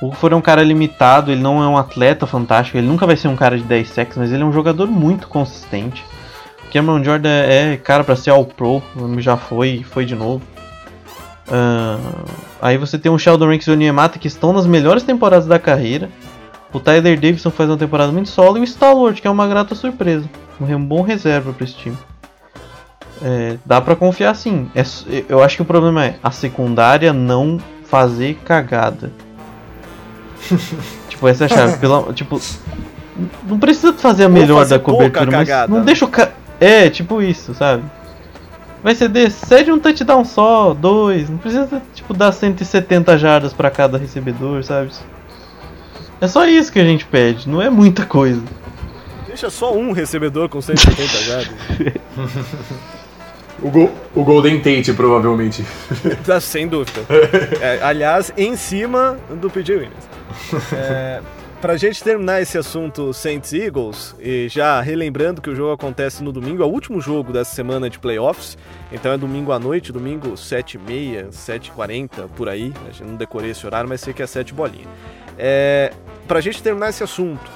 S5: O Okafor é um cara limitado, ele não é um atleta fantástico, ele nunca vai ser um cara de 10 sacks, mas ele é um jogador muito consistente. Cameron Jordan é cara pra ser All Pro, já foi, foi de novo. Ah, aí você tem o Sheldon Ranks e o Niemata que estão nas melhores temporadas da carreira. O Tyler Davidson faz uma temporada muito solo e o Stalwart, que é uma grata surpresa. Um bom reserva para esse time. É, dá pra confiar sim. É eu acho que o problema é a secundária não fazer cagada. tipo, essa é a chave. Pela, tipo, não precisa fazer a melhor
S3: fazer
S5: da cobertura, mas
S3: cagada,
S5: não deixa o ca... É, tipo isso, sabe? Vai ceder, cede um touchdown só, dois. Não precisa, tipo, dar 170 jardas pra cada recebedor, sabe? É só isso que a gente pede, não é muita coisa.
S3: Deixa só um recebedor com 170 jardas.
S6: O, Go- o Golden Tate, provavelmente.
S3: Tá, sem dúvida. É, aliás, em cima do PJ Williams. É, pra gente terminar esse assunto Saints Eagles, e já relembrando que o jogo acontece no domingo, é o último jogo dessa semana de playoffs, então é domingo à noite, domingo 7h30, 7h40, por aí, gente não decorei esse horário, mas sei que é 7 bolinha. É, pra gente terminar esse assunto,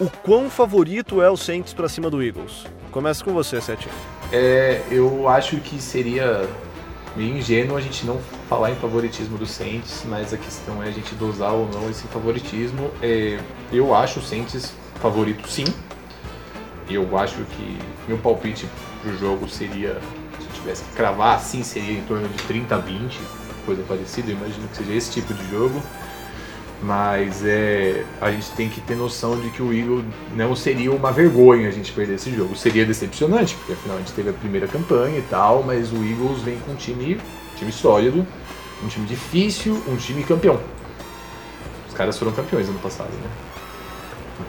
S3: o quão favorito é o Saints pra cima do Eagles? Começa com você, Sete.
S6: É, eu acho que seria meio ingênuo a gente não falar em favoritismo do Saints, mas a questão é a gente dosar ou não esse favoritismo. É, eu acho o Saints favorito sim. Eu acho que meu palpite pro jogo seria, se tivesse que cravar assim, seria em torno de 30 a 20, coisa parecida, eu imagino que seja esse tipo de jogo. Mas é, a gente tem que ter noção de que o Eagles não seria uma vergonha a gente perder esse jogo. Seria decepcionante, porque afinal a gente teve a primeira campanha e tal, mas o Eagles vem com um time, time sólido, um time difícil, um time campeão. Os caras foram campeões ano passado, né?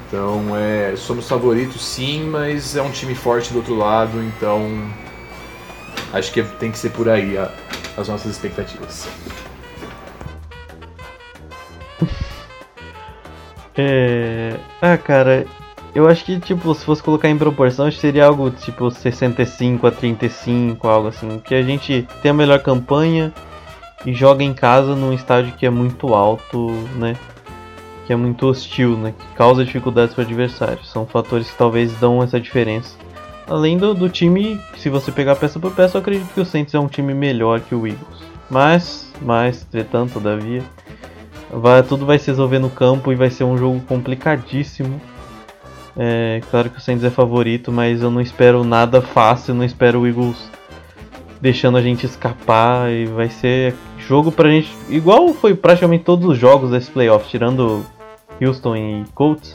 S6: Então, é, somos favoritos sim, mas é um time forte do outro lado, então acho que tem que ser por aí a, as nossas expectativas.
S5: É. Ah, cara, eu acho que, tipo, se fosse colocar em proporção, seria algo tipo 65 a 35, algo assim. Que a gente tem a melhor campanha e joga em casa num estádio que é muito alto, né? Que é muito hostil, né? Que causa dificuldades para o adversário. São fatores que talvez dão essa diferença. Além do, do time, se você pegar peça por peça, eu acredito que o Saints é um time melhor que o Eagles. Mas, mas, entretanto, todavia, vai, tudo vai se resolver no campo e vai ser um jogo complicadíssimo. É, claro que o Saints é favorito, mas eu não espero nada fácil, não espero o Eagles deixando a gente escapar e vai ser jogo pra gente, igual foi praticamente todos os jogos desse playoff, tirando Houston e Colts,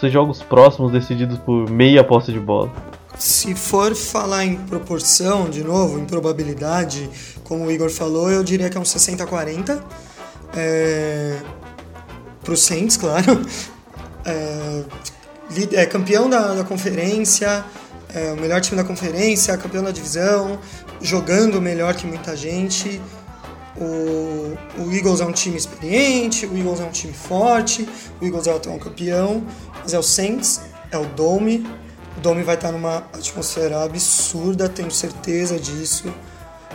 S5: são jogos próximos decididos por meia posse de bola.
S7: Se for falar em proporção, de novo, em probabilidade, como o Igor falou, eu diria que é um 60-40. É... Pro Saints, claro. É... É campeão da, da conferência, é o melhor time da conferência, campeão da divisão, jogando melhor que muita gente. O, o, Eagles é um time experiente, o Eagles é um time forte, o Eagles é o atual campeão, mas é o Saints, é o Dome. O Dome vai estar numa atmosfera absurda, tenho certeza disso.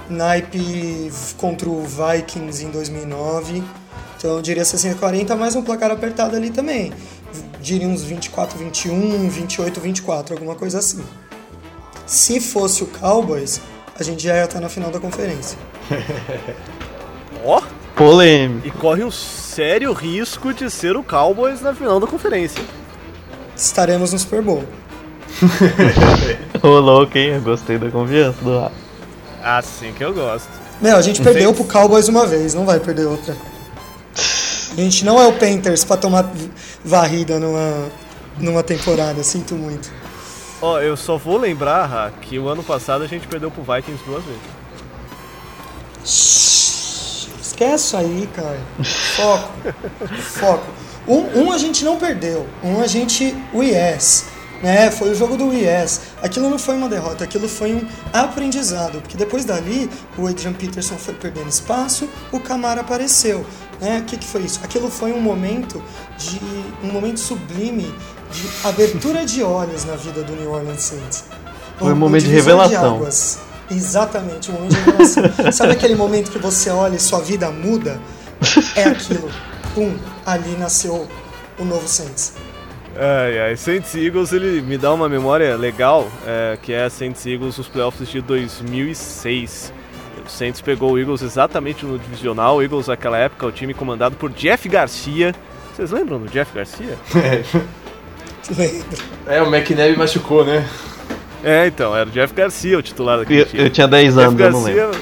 S7: Naipe contra o Vikings em 2009. Então eu diria 60-40, mas um placar apertado ali também. Diria uns 24-21, 28-24, alguma coisa assim. Se fosse o Cowboys, a gente já ia estar na final da conferência.
S3: Ó!
S5: Polêmico.
S3: E corre um sério risco de ser o Cowboys na final da conferência.
S7: Estaremos no Super Bowl.
S5: Ô louco, hein? Eu gostei da confiança do Rafa.
S3: Assim que eu gosto.
S7: Meu, a gente perdeu pro Cowboys uma vez, não vai perder outra. A gente não é o Panthers pra tomar varrida numa, numa temporada, sinto muito.
S3: Ó, eu só vou lembrar, Ra, que o ano passado a gente perdeu pro Vikings duas vezes.
S7: Esquece aí, cara. Foco. Foco. Um, um a gente não perdeu, um a gente o yes. Né? Foi o jogo do yes. Aquilo não foi uma derrota, aquilo foi um aprendizado, porque depois dali o Adrian Peterson foi perdendo espaço, o Camara apareceu. Né? O que, que foi isso? Aquilo foi um momento de um momento sublime de abertura de olhos na vida do New Orleans Saints.
S5: Foi um momento de revelação.
S7: De Exatamente, um momento de revelação. Sabe aquele momento que você olha e sua vida muda? É aquilo. Pum, ali nasceu o novo Saints.
S3: Ai, ai, Saints Eagles, ele me dá uma memória legal, é, que é Saints Eagles os playoffs de 2006. O Saints pegou o Eagles exatamente no divisional. O Eagles, naquela época, o time comandado por Jeff Garcia. Vocês lembram do Jeff Garcia?
S7: Lembro.
S6: É, o McNabb machucou, né?
S3: É, então, era o Jeff Garcia o titular daquele
S5: Eu,
S3: time.
S5: eu tinha 10
S3: Jeff
S5: anos, eu não lembro.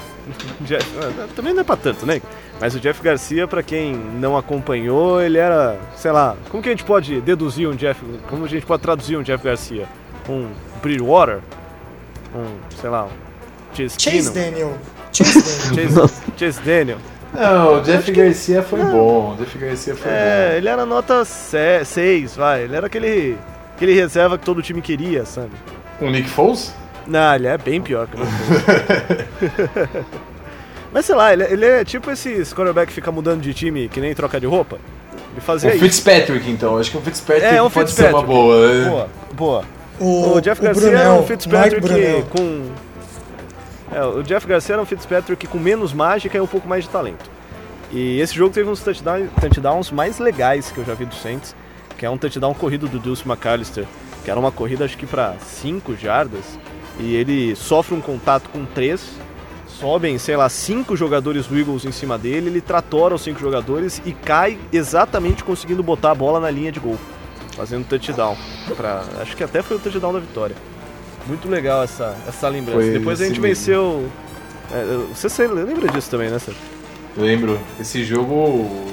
S3: Jeff- ah, também não é pra tanto, né? Mas o Jeff Garcia, pra quem não acompanhou, ele era, sei lá, como que a gente pode deduzir um Jeff, como a gente pode traduzir um Jeff Garcia? Um Bridgewater? Um, sei lá, um Chase?
S7: Daniel. Chase Daniel.
S3: Chase, Chase Daniel.
S6: Não, o Jeff Garcia foi bom. O Jeff Garcia foi
S3: É, ele era nota 6, vai. Ele era aquele, aquele reserva que todo time queria, sabe?
S6: bom. O Nick Foles?
S3: Não, ele é bem pior que o Nick Mas sei lá, ele, ele é tipo esse quarterback que fica mudando de time que nem troca de roupa. Ele fazia
S6: O
S3: isso.
S6: Fitzpatrick, então. Acho que o Fitzpatrick
S3: É, um
S6: pode
S3: Fitzpatrick.
S6: ser uma boa. né?
S3: Boa, boa.
S7: O,
S3: O, Jeff
S7: o
S3: Garcia
S7: Brunel,
S3: era um Fitzpatrick com. É, o Jeff Garcia era um Fitzpatrick com menos mágica e um pouco mais de talento. E esse jogo teve uns touchdown- touchdowns mais legais que eu já vi do Saints, que é um touchdown corrido do Deuce McAllister, que era uma corrida acho que para 5 jardas, e ele sofre um contato com 3, sobem, sei lá, cinco jogadores do Eagles em cima dele, ele tratora os cinco jogadores e cai exatamente conseguindo botar a bola na linha de gol, fazendo touchdown. Pra, acho que até foi o touchdown da vitória. Muito legal essa, essa lembrança.
S6: Foi
S3: Depois a gente
S6: mesmo.
S3: venceu. é, você se lembra disso também, né, Sérgio?
S6: Lembro. Esse jogo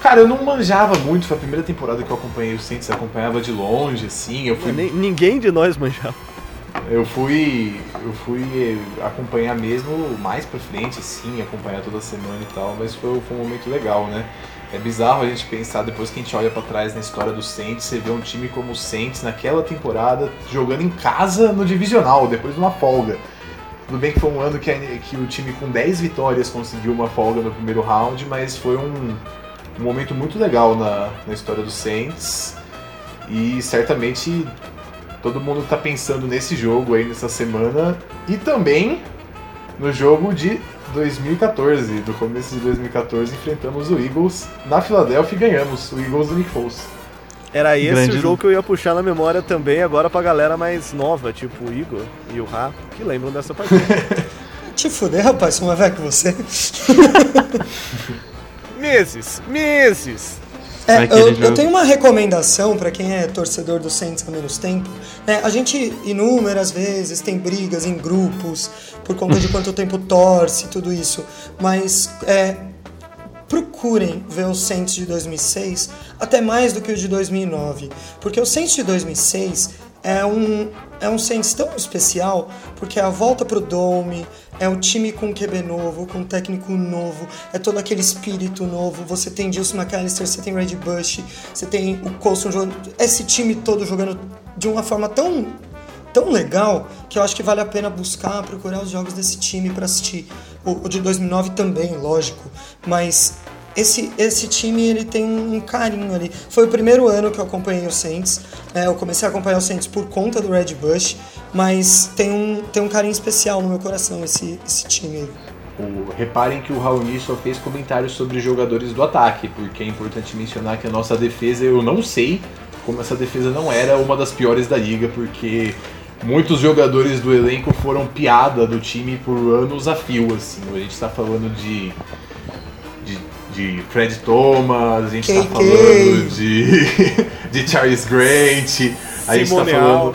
S6: Cara, eu não manjava muito, foi a primeira temporada que eu acompanhei o Saints, acompanhava de longe, assim, eu fui...
S3: Nem- ninguém de nós manjava.
S6: Eu fui. Eu fui acompanhar mesmo mais pra frente, assim, acompanhar toda semana e tal, mas foi, foi um momento legal, né? É bizarro a gente pensar, depois que a gente olha pra trás na história do Saints, você vê um time como o Saints naquela temporada jogando em casa no divisional, depois de uma folga. Tudo bem que foi um ano que, a- que o time com 10 vitórias conseguiu uma folga no primeiro round, mas foi um, um momento muito legal na, na história do Saints. E certamente todo mundo tá pensando nesse jogo aí nessa semana e também no jogo de 2014. No começo de 2014 enfrentamos o Eagles na Filadélfia e ganhamos. O Eagles do Nick Foles.
S3: Era esse
S5: Grande-
S3: o jogo que eu ia puxar na memória também, agora pra galera mais nova, tipo o Igor e o Ra, que lembram dessa partida.
S7: Te fuder, rapaz, sou mais velho que você.
S3: meses, meses.
S7: É, eu, eu tenho uma recomendação pra quem é torcedor do Saints há menos tempo. É, a gente inúmeras vezes tem brigas em grupos por conta de quanto tempo torce e tudo isso, mas é, procurem ver o Saints de 2006 até mais do que o de 2009, porque o Saints de 2006 é um é um Saints tão especial porque é a volta pro Dome, é o time com QB novo, com técnico novo, é todo aquele espírito novo. Você tem Gilson McAllister, você tem Red Bush, você tem o Colson jogando, esse time todo jogando de uma forma tão tão legal que eu acho que vale a pena buscar, procurar os jogos desse time para assistir. O, o de 2009 também, lógico, mas esse, esse time ele tem um, carinho ali. Foi o primeiro ano que eu acompanhei o Saints. né? eu comecei a acompanhar o Saints por conta do Red Bush, mas tem um, tem um carinho especial no meu coração esse, esse time.
S6: O- reparem que o Raoni só fez comentários sobre jogadores do ataque, porque é importante mencionar que a nossa defesa, eu não sei como essa defesa não era uma das piores da liga, porque muitos jogadores do elenco foram piada do time por anos a fio, assim. A gente tá falando de. De, Fred Thomas, a gente tá falando de. de Charles Grant, a gente tá falando.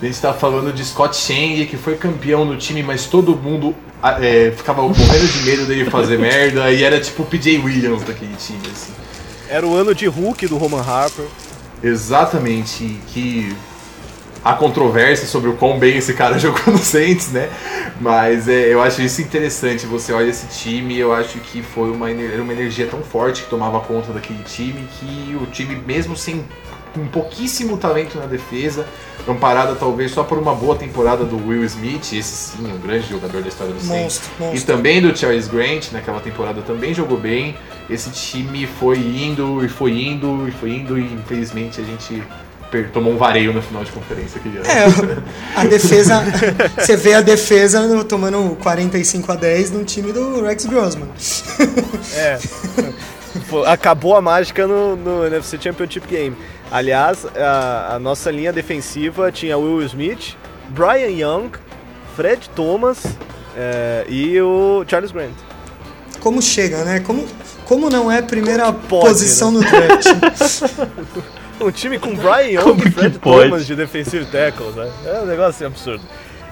S6: A gente tá falando de Scott Shang, que foi campeão no time, mas todo mundo ah, é, ficava morrendo de medo dele fazer merda, e era tipo o PJ Williams daquele time, assim.
S3: Era o ano de Hulk do Roman Harper.
S6: Exatamente, que há controvérsia sobre o quão bem esse cara jogou no Saints, né? Mas é, eu acho isso interessante. Você olha esse time, eu acho que foi uma, uma energia tão forte que tomava conta daquele time que o time, mesmo sem um pouquíssimo talento na defesa, amparada talvez só por uma boa temporada do Will Smith, esse sim, um grande jogador da história do Saints, e também do Charles Grant, naquela temporada também jogou bem. Esse time foi indo e foi indo e foi indo e infelizmente a gente tomou um vareio na final de conferência aquele ano.
S7: É, a defesa. Você vê a defesa tomando 45 a 10 no time do Rex Grossman.
S3: É. Acabou a mágica no, no NFC Championship Game. Aliás, a, a nossa linha defensiva tinha Will Smith, Brian Young, Fred Thomas é, e o Charles Grant.
S7: Como chega, né? Como, como não é primeira
S3: pode,
S7: posição no draft?
S3: Um time com Brian Young e Fred? Thomas de defensive tackles, né? É um negócio absurdo.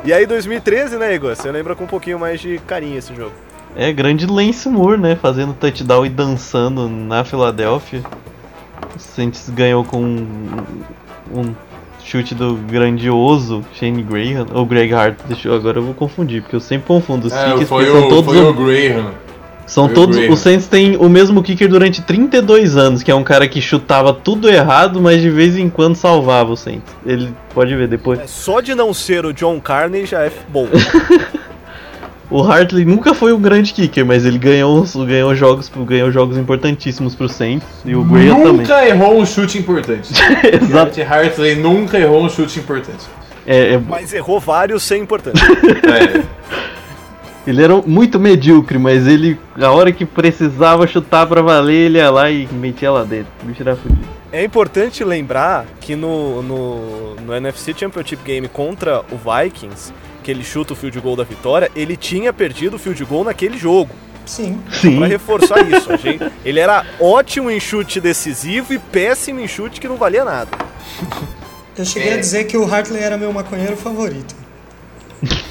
S3: E aí 2013, né, Igor? Você lembra com um pouquinho mais de carinho esse jogo.
S5: É, grande Lance Moore, né? Fazendo touchdown e dançando na Filadélfia. O Saints ganhou com um, um chute do grandioso Shane Graham, ou Greg Hart. Deixa eu, agora eu vou confundir, porque eu sempre confundo os
S6: É, foi,
S5: são
S6: o,
S5: todos
S6: foi o Graham.
S5: São todos. O Saints tem o mesmo kicker durante 32 anos, que é um cara que chutava tudo errado, mas de vez em quando salvava o Saints. Ele pode ver depois.
S3: É, Só de não ser o John Carney já é bom.
S5: O Hartley nunca foi um grande kicker, mas ele ganhou, ganhou jogos, ganhou jogos importantíssimos pro Saints e o Graham também.
S6: Nunca errou um chute importante.
S5: Exato.
S6: Hartley nunca errou um chute importante.
S5: É, é-
S3: Mas errou vários sem importância.
S6: É,
S5: ele era muito medíocre, mas ele, a hora que precisava chutar pra valer, ele ia lá e metia lá dentro. O bicho era fudido.
S3: É importante lembrar que no, no, no NFC Championship Game contra o Vikings, que ele chuta o field goal da vitória, ele tinha perdido o field goal naquele jogo.
S7: Sim.
S5: Sim.
S3: Pra reforçar isso, a gente- ele era ótimo em chute decisivo e péssimo em chute que não valia nada.
S7: Eu cheguei
S6: É.
S7: a dizer que o Hartley era meu maconheiro favorito.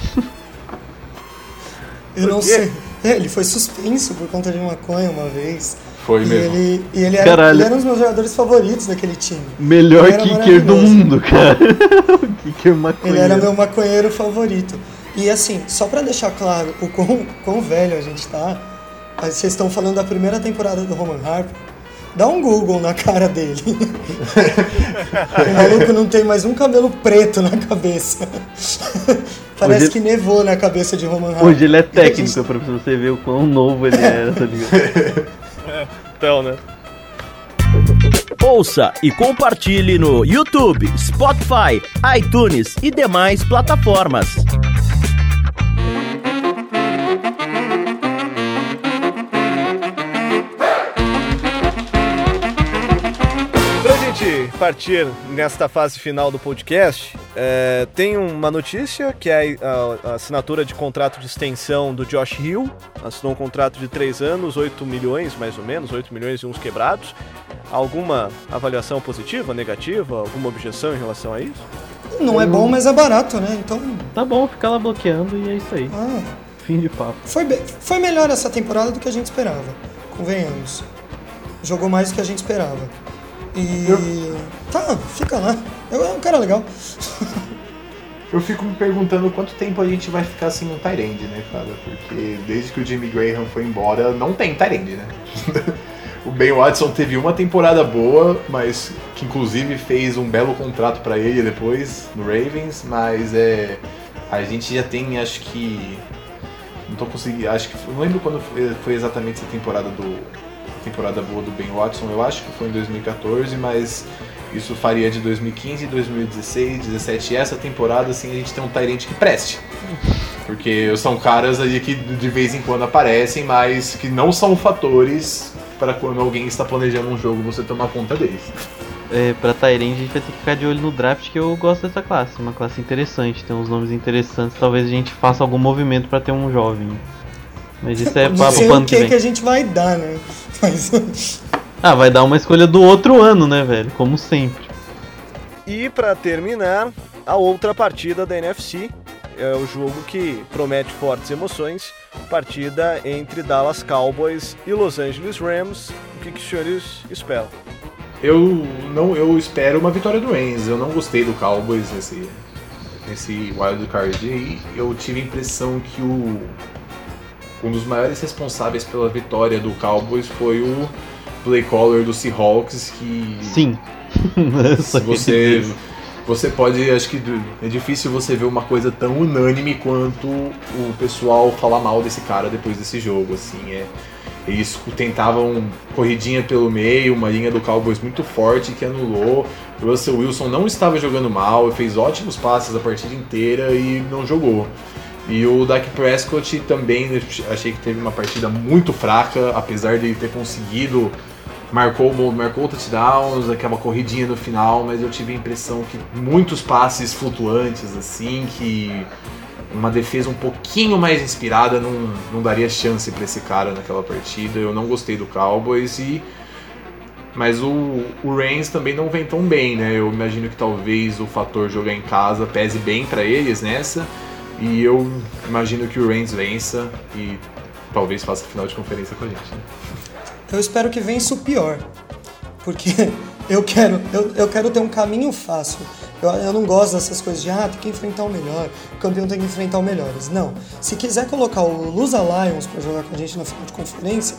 S7: Eu não sei. É, ele foi suspenso por conta de maconha uma vez.
S6: Foi
S7: E
S6: mesmo.
S7: ele, e ele, era, ele era um dos meus jogadores favoritos daquele time.
S5: Melhor kicker do mundo, cara. o kicker maconheiro.
S7: Ele era meu maconheiro favorito. E assim, só pra deixar claro o quão, quão velho a gente tá, vocês estão falando da primeira temporada do Roman Harper. Dá um Google na cara dele. o maluco não tem mais um cabelo preto na cabeça. Parece
S5: Hoje-
S7: que nevou na cabeça de Roman.
S5: Hoje ele é técnico,
S7: gente-
S5: pra você ver o quão novo ele era, tá ligado?
S3: Então, né?
S2: Ouça e compartilhe no YouTube, Spotify, iTunes e demais plataformas.
S3: Partir nesta fase final do podcast, é, tem uma notícia que é a, a assinatura de contrato de extensão do Josh Hill. Assinou um contrato de 3 anos, 8 milhões mais ou menos, 8 milhões e uns quebrados. Alguma avaliação positiva, negativa, alguma objeção em relação a isso?
S7: Não é bom, mas é barato, né? Então,
S5: Tá bom, fica lá bloqueando e é isso aí.
S7: ah,
S5: Fim de papo.
S7: foi, be- foi melhor essa temporada do que a gente esperava. Convenhamos. Jogou mais do que a gente esperava. E. Tá, fica lá. É um cara legal.
S6: Eu fico me perguntando quanto tempo a gente vai ficar sem um Tyrande, né, cara? Porque desde que o Jimmy Graham foi embora, não tem Tyrande, né? o Ben Watson teve uma temporada boa, mas que inclusive fez um belo contrato pra ele depois no Ravens, mas é a gente já tem, acho que não tô conseguindo, acho que não lembro quando foi, foi exatamente essa temporada do temporada boa do Ben Watson, eu acho que foi em 2014, mas isso faria de 2015, 2016, 2017 e essa temporada assim a gente tem um Tyrant que preste. Porque são caras aí que de vez em quando aparecem, mas que não são fatores para quando alguém está planejando um jogo você tomar conta deles.
S5: É, pra Tyrande a gente vai ter que ficar de olho no draft, que eu gosto dessa classe. Uma classe interessante, tem uns nomes interessantes. Talvez a gente faça algum movimento pra ter um jovem. Mas isso é papo
S7: sei o
S5: que
S7: que,
S5: vem.
S7: que a gente vai dar, né? Mas.
S5: Ah, vai dar uma escolha do outro ano, né, velho? Como sempre.
S3: E para terminar, a outra partida da NFC é o jogo que promete fortes emoções. Partida entre Dallas Cowboys e Los Angeles Rams. O que, que os senhores esperam?
S6: Eu não, eu espero uma vitória do Rams. Eu não gostei do Cowboys nesse nesse wild card aí. Eu tive a impressão que o um dos maiores responsáveis pela vitória do Cowboys foi o play caller do Seahawks que
S5: Sim.
S6: Se você você pode acho que é difícil você ver uma coisa tão unânime quanto o pessoal falar mal desse cara depois desse jogo assim é eles tentavam corridinha pelo meio, uma linha do Cowboys muito forte que anulou. O Russell Wilson não estava jogando mal, fez ótimos passes a partida inteira e não jogou. E o Dak Prescott também achei que teve uma partida muito fraca, apesar de ter conseguido marcou marcou touchdowns, aquela corridinha no final, mas eu tive a impressão que muitos passes flutuantes assim, que uma defesa um pouquinho mais inspirada não, não daria chance para esse cara naquela partida. Eu não gostei do Cowboys e mas o, o Reigns também não vem tão bem, né? Eu imagino que talvez o fator jogar em casa pese bem para eles nessa. E eu imagino que o Reigns vença e talvez faça final de conferência com a gente. Né?
S7: Eu espero que vença o pior. Porque eu quero, eu, eu quero ter um caminho fácil. Eu, eu não gosto dessas coisas de, ah, tem que enfrentar o melhor, o campeão tem que enfrentar o melhores. Não. Se quiser colocar o Lusa Lions pra jogar com a gente na final de conferência,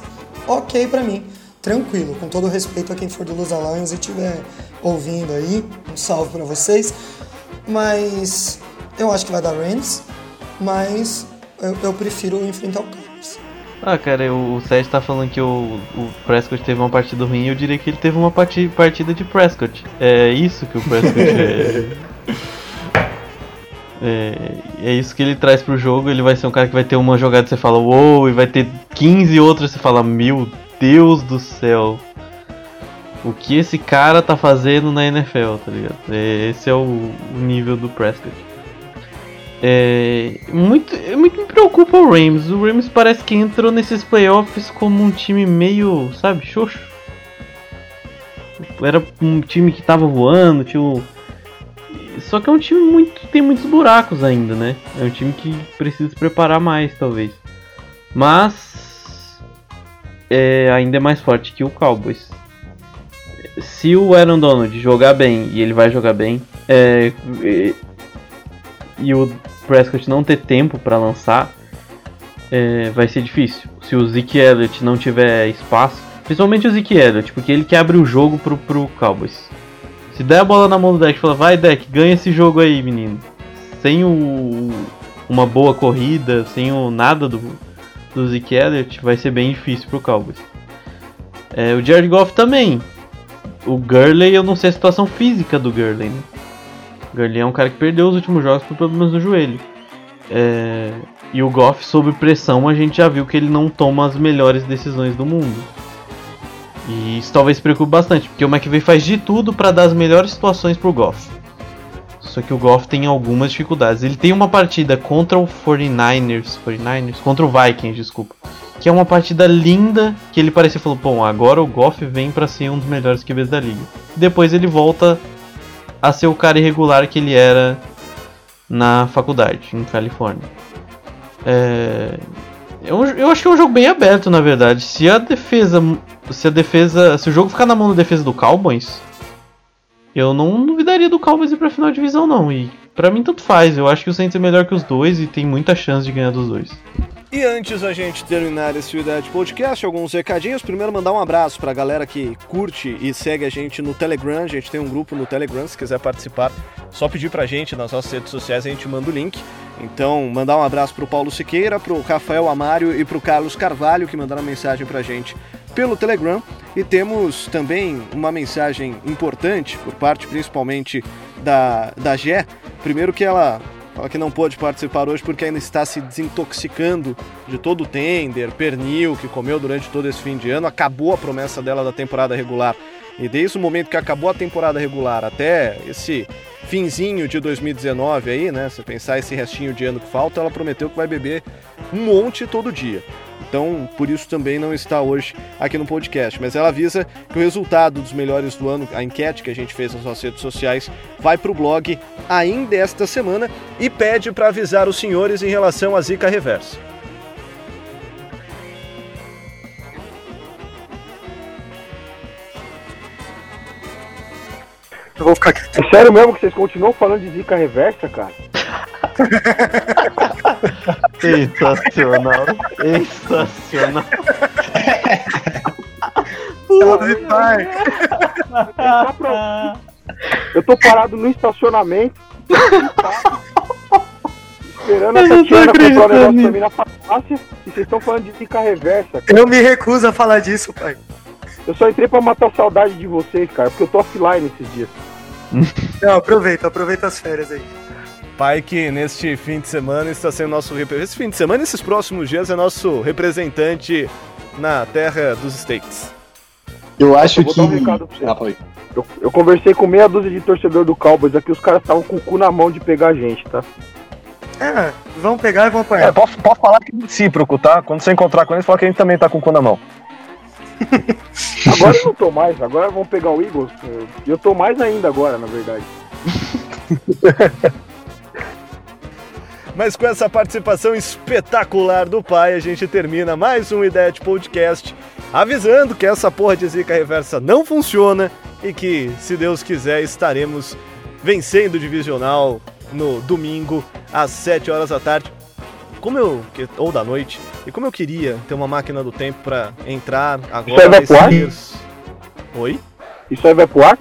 S7: ok pra mim. Tranquilo, com todo respeito a quem for do Lusa Lions e estiver ouvindo aí, um salve pra vocês. Mas eu acho que vai dar Rams, mas eu, eu prefiro enfrentar o Cowboys.
S5: Ah, cara, o, o Sérgio tá falando que o, o Prescott teve uma partida ruim eu diria que ele teve uma parti, partida de Prescott. É isso que o Prescott é. É, é isso que ele traz pro jogo. Ele vai ser um cara que vai ter uma jogada que você fala, uou, e vai ter 15 outras que você fala, meu Deus do céu. O que esse cara tá fazendo na NFL, tá ligado? É, esse é o, o nível do Prescott. É, muito, muito me preocupa o Rams. O Rams parece que entrou nesses playoffs como um time meio, sabe, xoxo. Era um time que tava voando, um... Só que é um time muito tem muitos buracos ainda, né? É um time que precisa se preparar mais, talvez. Mas é, ainda é mais forte que o Cowboys. Se o Aaron Donald jogar bem, e ele vai jogar bem, é, e, o Prescott não ter tempo para lançar, é, vai ser difícil. Se o Zeke Elliott não tiver espaço, principalmente o Zeke Elliott, porque ele que abre o jogo pro, pro Cowboys. Se der a bola na mão do deck falar, vai deck, ganha esse jogo aí, menino. Sem o, uma boa corrida, sem o nada do, do Zeke Elliott, vai ser bem difícil pro Cowboys. É, o Jared Goff também. O Gurley, eu não sei a situação física do Gurley, né? Gurley é um cara que perdeu os últimos jogos por problemas no joelho. É, e o Goff, sob pressão, a gente já viu que ele não toma as melhores decisões do mundo. E isso talvez preocupe bastante, porque o McVay faz de tudo para dar as melhores situações pro Goff. Só que o Goff tem algumas dificuldades. Ele tem uma partida contra o 49ers, 49ers, contra o Vikings, desculpa. Que é uma partida linda, que ele parecia falou, bom, agora o Goff vem para ser um dos melhores QBs da liga. Depois ele volta a ser o cara irregular que ele era na faculdade, em Califórnia. É... Eu, eu acho que é um jogo bem aberto, na verdade. Se a defesa. Se a defesa. Se o jogo ficar na mão da defesa do Cowboys, eu não duvidaria do Cowboys ir pra final de divisão, não. E para mim tanto faz. Eu acho que o Saints é melhor que os dois e tem muita chance de ganhar dos dois.
S3: E antes da gente terminar esse Idade Podcast, alguns recadinhos. Primeiro, mandar um abraço pra galera que curte e segue a gente no Telegram. A gente tem um grupo no Telegram, se quiser participar, só pedir pra gente nas nossas redes sociais, a gente manda o link. Então, mandar um abraço pro Paulo Siqueira, pro Rafael Amário e pro Carlos Carvalho, que mandaram mensagem pra gente pelo Telegram. E temos também uma mensagem importante, por parte principalmente da, da Gé. Primeiro que ela Fala que não pôde participar hoje porque ainda está se desintoxicando de todo o tender, pernil que comeu durante todo esse fim de ano. Acabou a promessa dela da temporada regular. E desde o momento que acabou a temporada regular até esse finzinho de 2019 aí, né? Se pensar esse restinho de ano que falta, ela prometeu que vai beber um monte todo dia. Então, por isso também não está hoje aqui no podcast. Mas ela avisa que o resultado dos melhores do ano, a enquete que a gente fez nas nossas redes sociais, vai para o blog ainda esta semana e pede para avisar os senhores em relação à Zika reversa.
S8: Eu vou ficar É sério mesmo que vocês continuam falando de zica reversa, cara?
S5: Sensacional. Sensacional.
S8: pai. Eu tô parado no estacionamento. Esperando essa Tiana comprar um negócio pra mim na farmácia e vocês estão falando de zica reversa. Cara.
S7: Eu me recuso a falar disso, pai.
S8: Eu só entrei pra matar a saudade de vocês, cara, porque eu tô offline esses dias.
S7: Não, aproveita, aproveita as férias aí.
S3: Pai que neste fim de semana está sendo nosso esse fim de semana, esses próximos dias é nosso representante na terra dos States.
S9: Eu acho
S8: Eu
S9: que.
S8: um.
S9: Ah, foi.
S8: Eu, eu conversei com meia dúzia de torcedor do Cowboys aqui, os caras estavam com o cu na mão de pegar a gente, tá?
S7: É, vão pegar e vão
S3: É,
S7: apanhar.
S3: pode, pode falar que é recíproco, tá? Quando você encontrar com eles, fala que a gente também tá com o cu na mão.
S8: Agora eu não tô mais, agora vão pegar o Eagles. E eu tô mais ainda agora, na verdade.
S3: Mas com essa participação espetacular do pai, a gente termina mais um Ideia de Podcast, avisando que essa porra de zica reversa não funciona e que, se Deus quiser, estaremos vencendo o divisional no domingo às 7 horas da tarde. Como eu que- ou da noite, e como eu queria ter uma máquina do tempo pra entrar agora
S8: vai
S3: nesse
S8: pro ar?
S3: terço- Oi?
S8: Isso aí vai pro ar?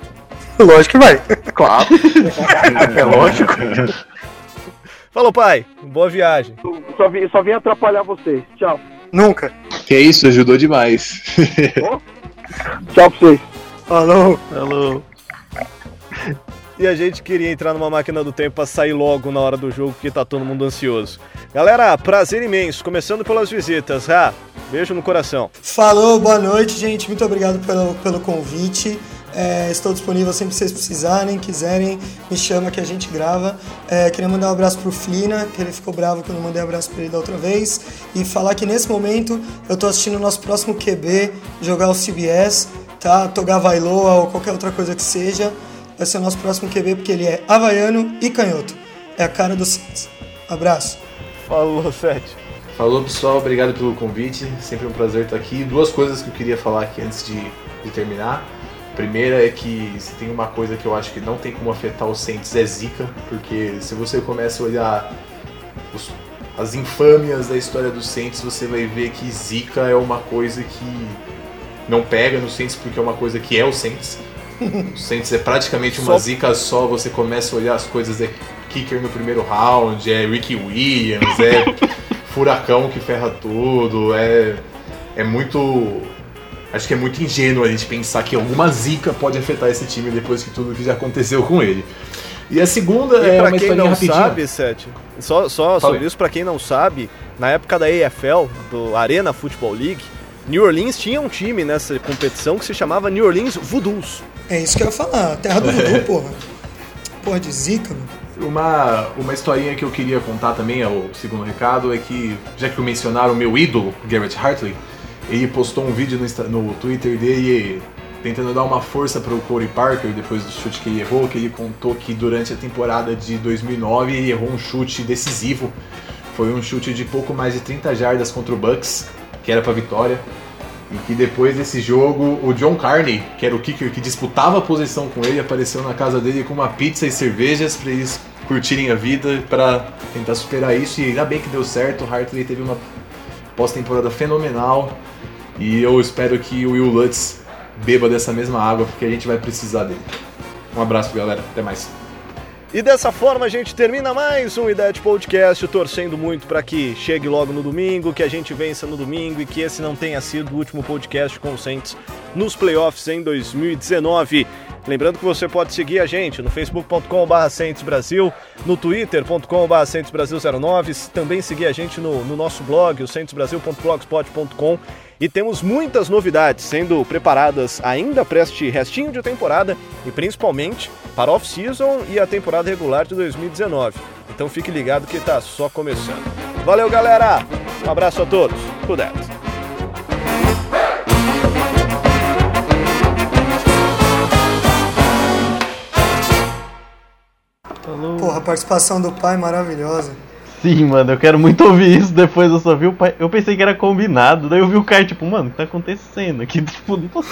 S7: Lógico que vai.
S8: Claro. é lógico.
S3: Falou, pai. Boa viagem.
S8: Só vim, só vim atrapalhar vocês. Tchau.
S7: Nunca.
S9: Que isso, ajudou demais.
S8: Tchau pra vocês.
S7: Falou.
S5: Alô.
S3: E a gente queria entrar numa máquina do tempo pra sair logo na hora do jogo, porque tá todo mundo ansioso. Galera, prazer imenso. Começando pelas visitas. Ah, beijo no coração.
S7: Falou, boa noite, gente. Muito obrigado pelo, pelo convite. É, estou disponível sempre que vocês precisarem, quiserem, me chama que a gente grava. É, queria mandar um abraço pro Flina, que ele ficou bravo que eu não mandei abraço pra ele da outra vez. E falar que nesse momento eu tô assistindo o nosso próximo QB jogar o CBS, tá? Togar Vailoa ou qualquer outra coisa que seja. Vai ser o nosso próximo QB porque ele é havaiano e canhoto. É a cara do Saints. Abraço.
S3: Falou, Sete.
S6: Falou pessoal, obrigado pelo convite, sempre um prazer estar aqui. Duas coisas que eu queria falar aqui antes de, de terminar. Primeira é que se tem uma coisa que eu acho que não tem como afetar os Saints é zica, porque se você começa a olhar os, as infâmias da história dos Saints, você vai ver que zica é uma coisa que não pega no Saints porque é uma coisa que é o Saints. O Saints é praticamente uma
S3: Só-
S6: zica só, você começa a olhar as coisas, é kicker no primeiro round, é Ricky Williams, é furacão que ferra tudo, é, é muito. Acho que é muito ingênuo a gente pensar que alguma zica pode afetar esse time depois de tudo que já aconteceu com ele. E a segunda
S3: E
S6: é
S3: pra
S6: uma
S3: quem não
S6: rapidinha.
S3: sabe, Sete, só, só sobre isso, pra quem não sabe, na época da AFL, do Arena Football League, New Orleans tinha um time nessa competição que se chamava New Orleans Voodoos.
S7: É isso que eu ia falar. A terra do voodoo, porra. Porra de zica, mano.
S6: Uma, uma historinha que eu queria contar também, é o segundo recado, é que, já que eu mencionaram o meu ídolo, Garrett Hartley, ele postou um vídeo no, no Twitter dele tentando dar uma força pro Corey Parker depois do chute que ele errou, que ele contou que durante a temporada de 2009 ele errou um chute decisivo. Foi um chute de pouco mais de 30 jardas contra o Bucks, que era pra vitória. E que depois desse jogo, o John Carney, que era o kicker que disputava a posição com ele, apareceu na casa dele com uma pizza e cervejas para eles curtirem a vida, para tentar superar isso. E ainda bem que deu certo, o Hartley teve uma pós-temporada fenomenal. E eu espero que o Will Lutz beba dessa mesma água, porque a gente vai precisar dele. Um abraço, galera. Até mais.
S3: E dessa forma a gente termina mais um Ideia de Podcast, torcendo muito para que chegue logo no domingo, que a gente vença no domingo e que esse não tenha sido o último podcast com o Saints nos playoffs em 2019. Lembrando que você pode seguir a gente no facebook.com.br no twitter.com.br Saints Brasil 09, também seguir a gente no, no nosso blog, o saintsbrasil.blogspot.com e temos muitas novidades sendo preparadas ainda para este restinho de temporada e principalmente para off-season e a temporada regular de 2019. Então fique ligado que está só começando. Valeu, galera! Um abraço a todos. Cuidado.
S5: Falou.
S7: Porra, a participação do pai maravilhosa.
S5: Sim, mano, eu quero muito ouvir isso. Depois eu só vi o pai. Eu pensei que era combinado. Daí eu vi o cara, tipo, mano, o que tá acontecendo aqui? Tipo, não posso.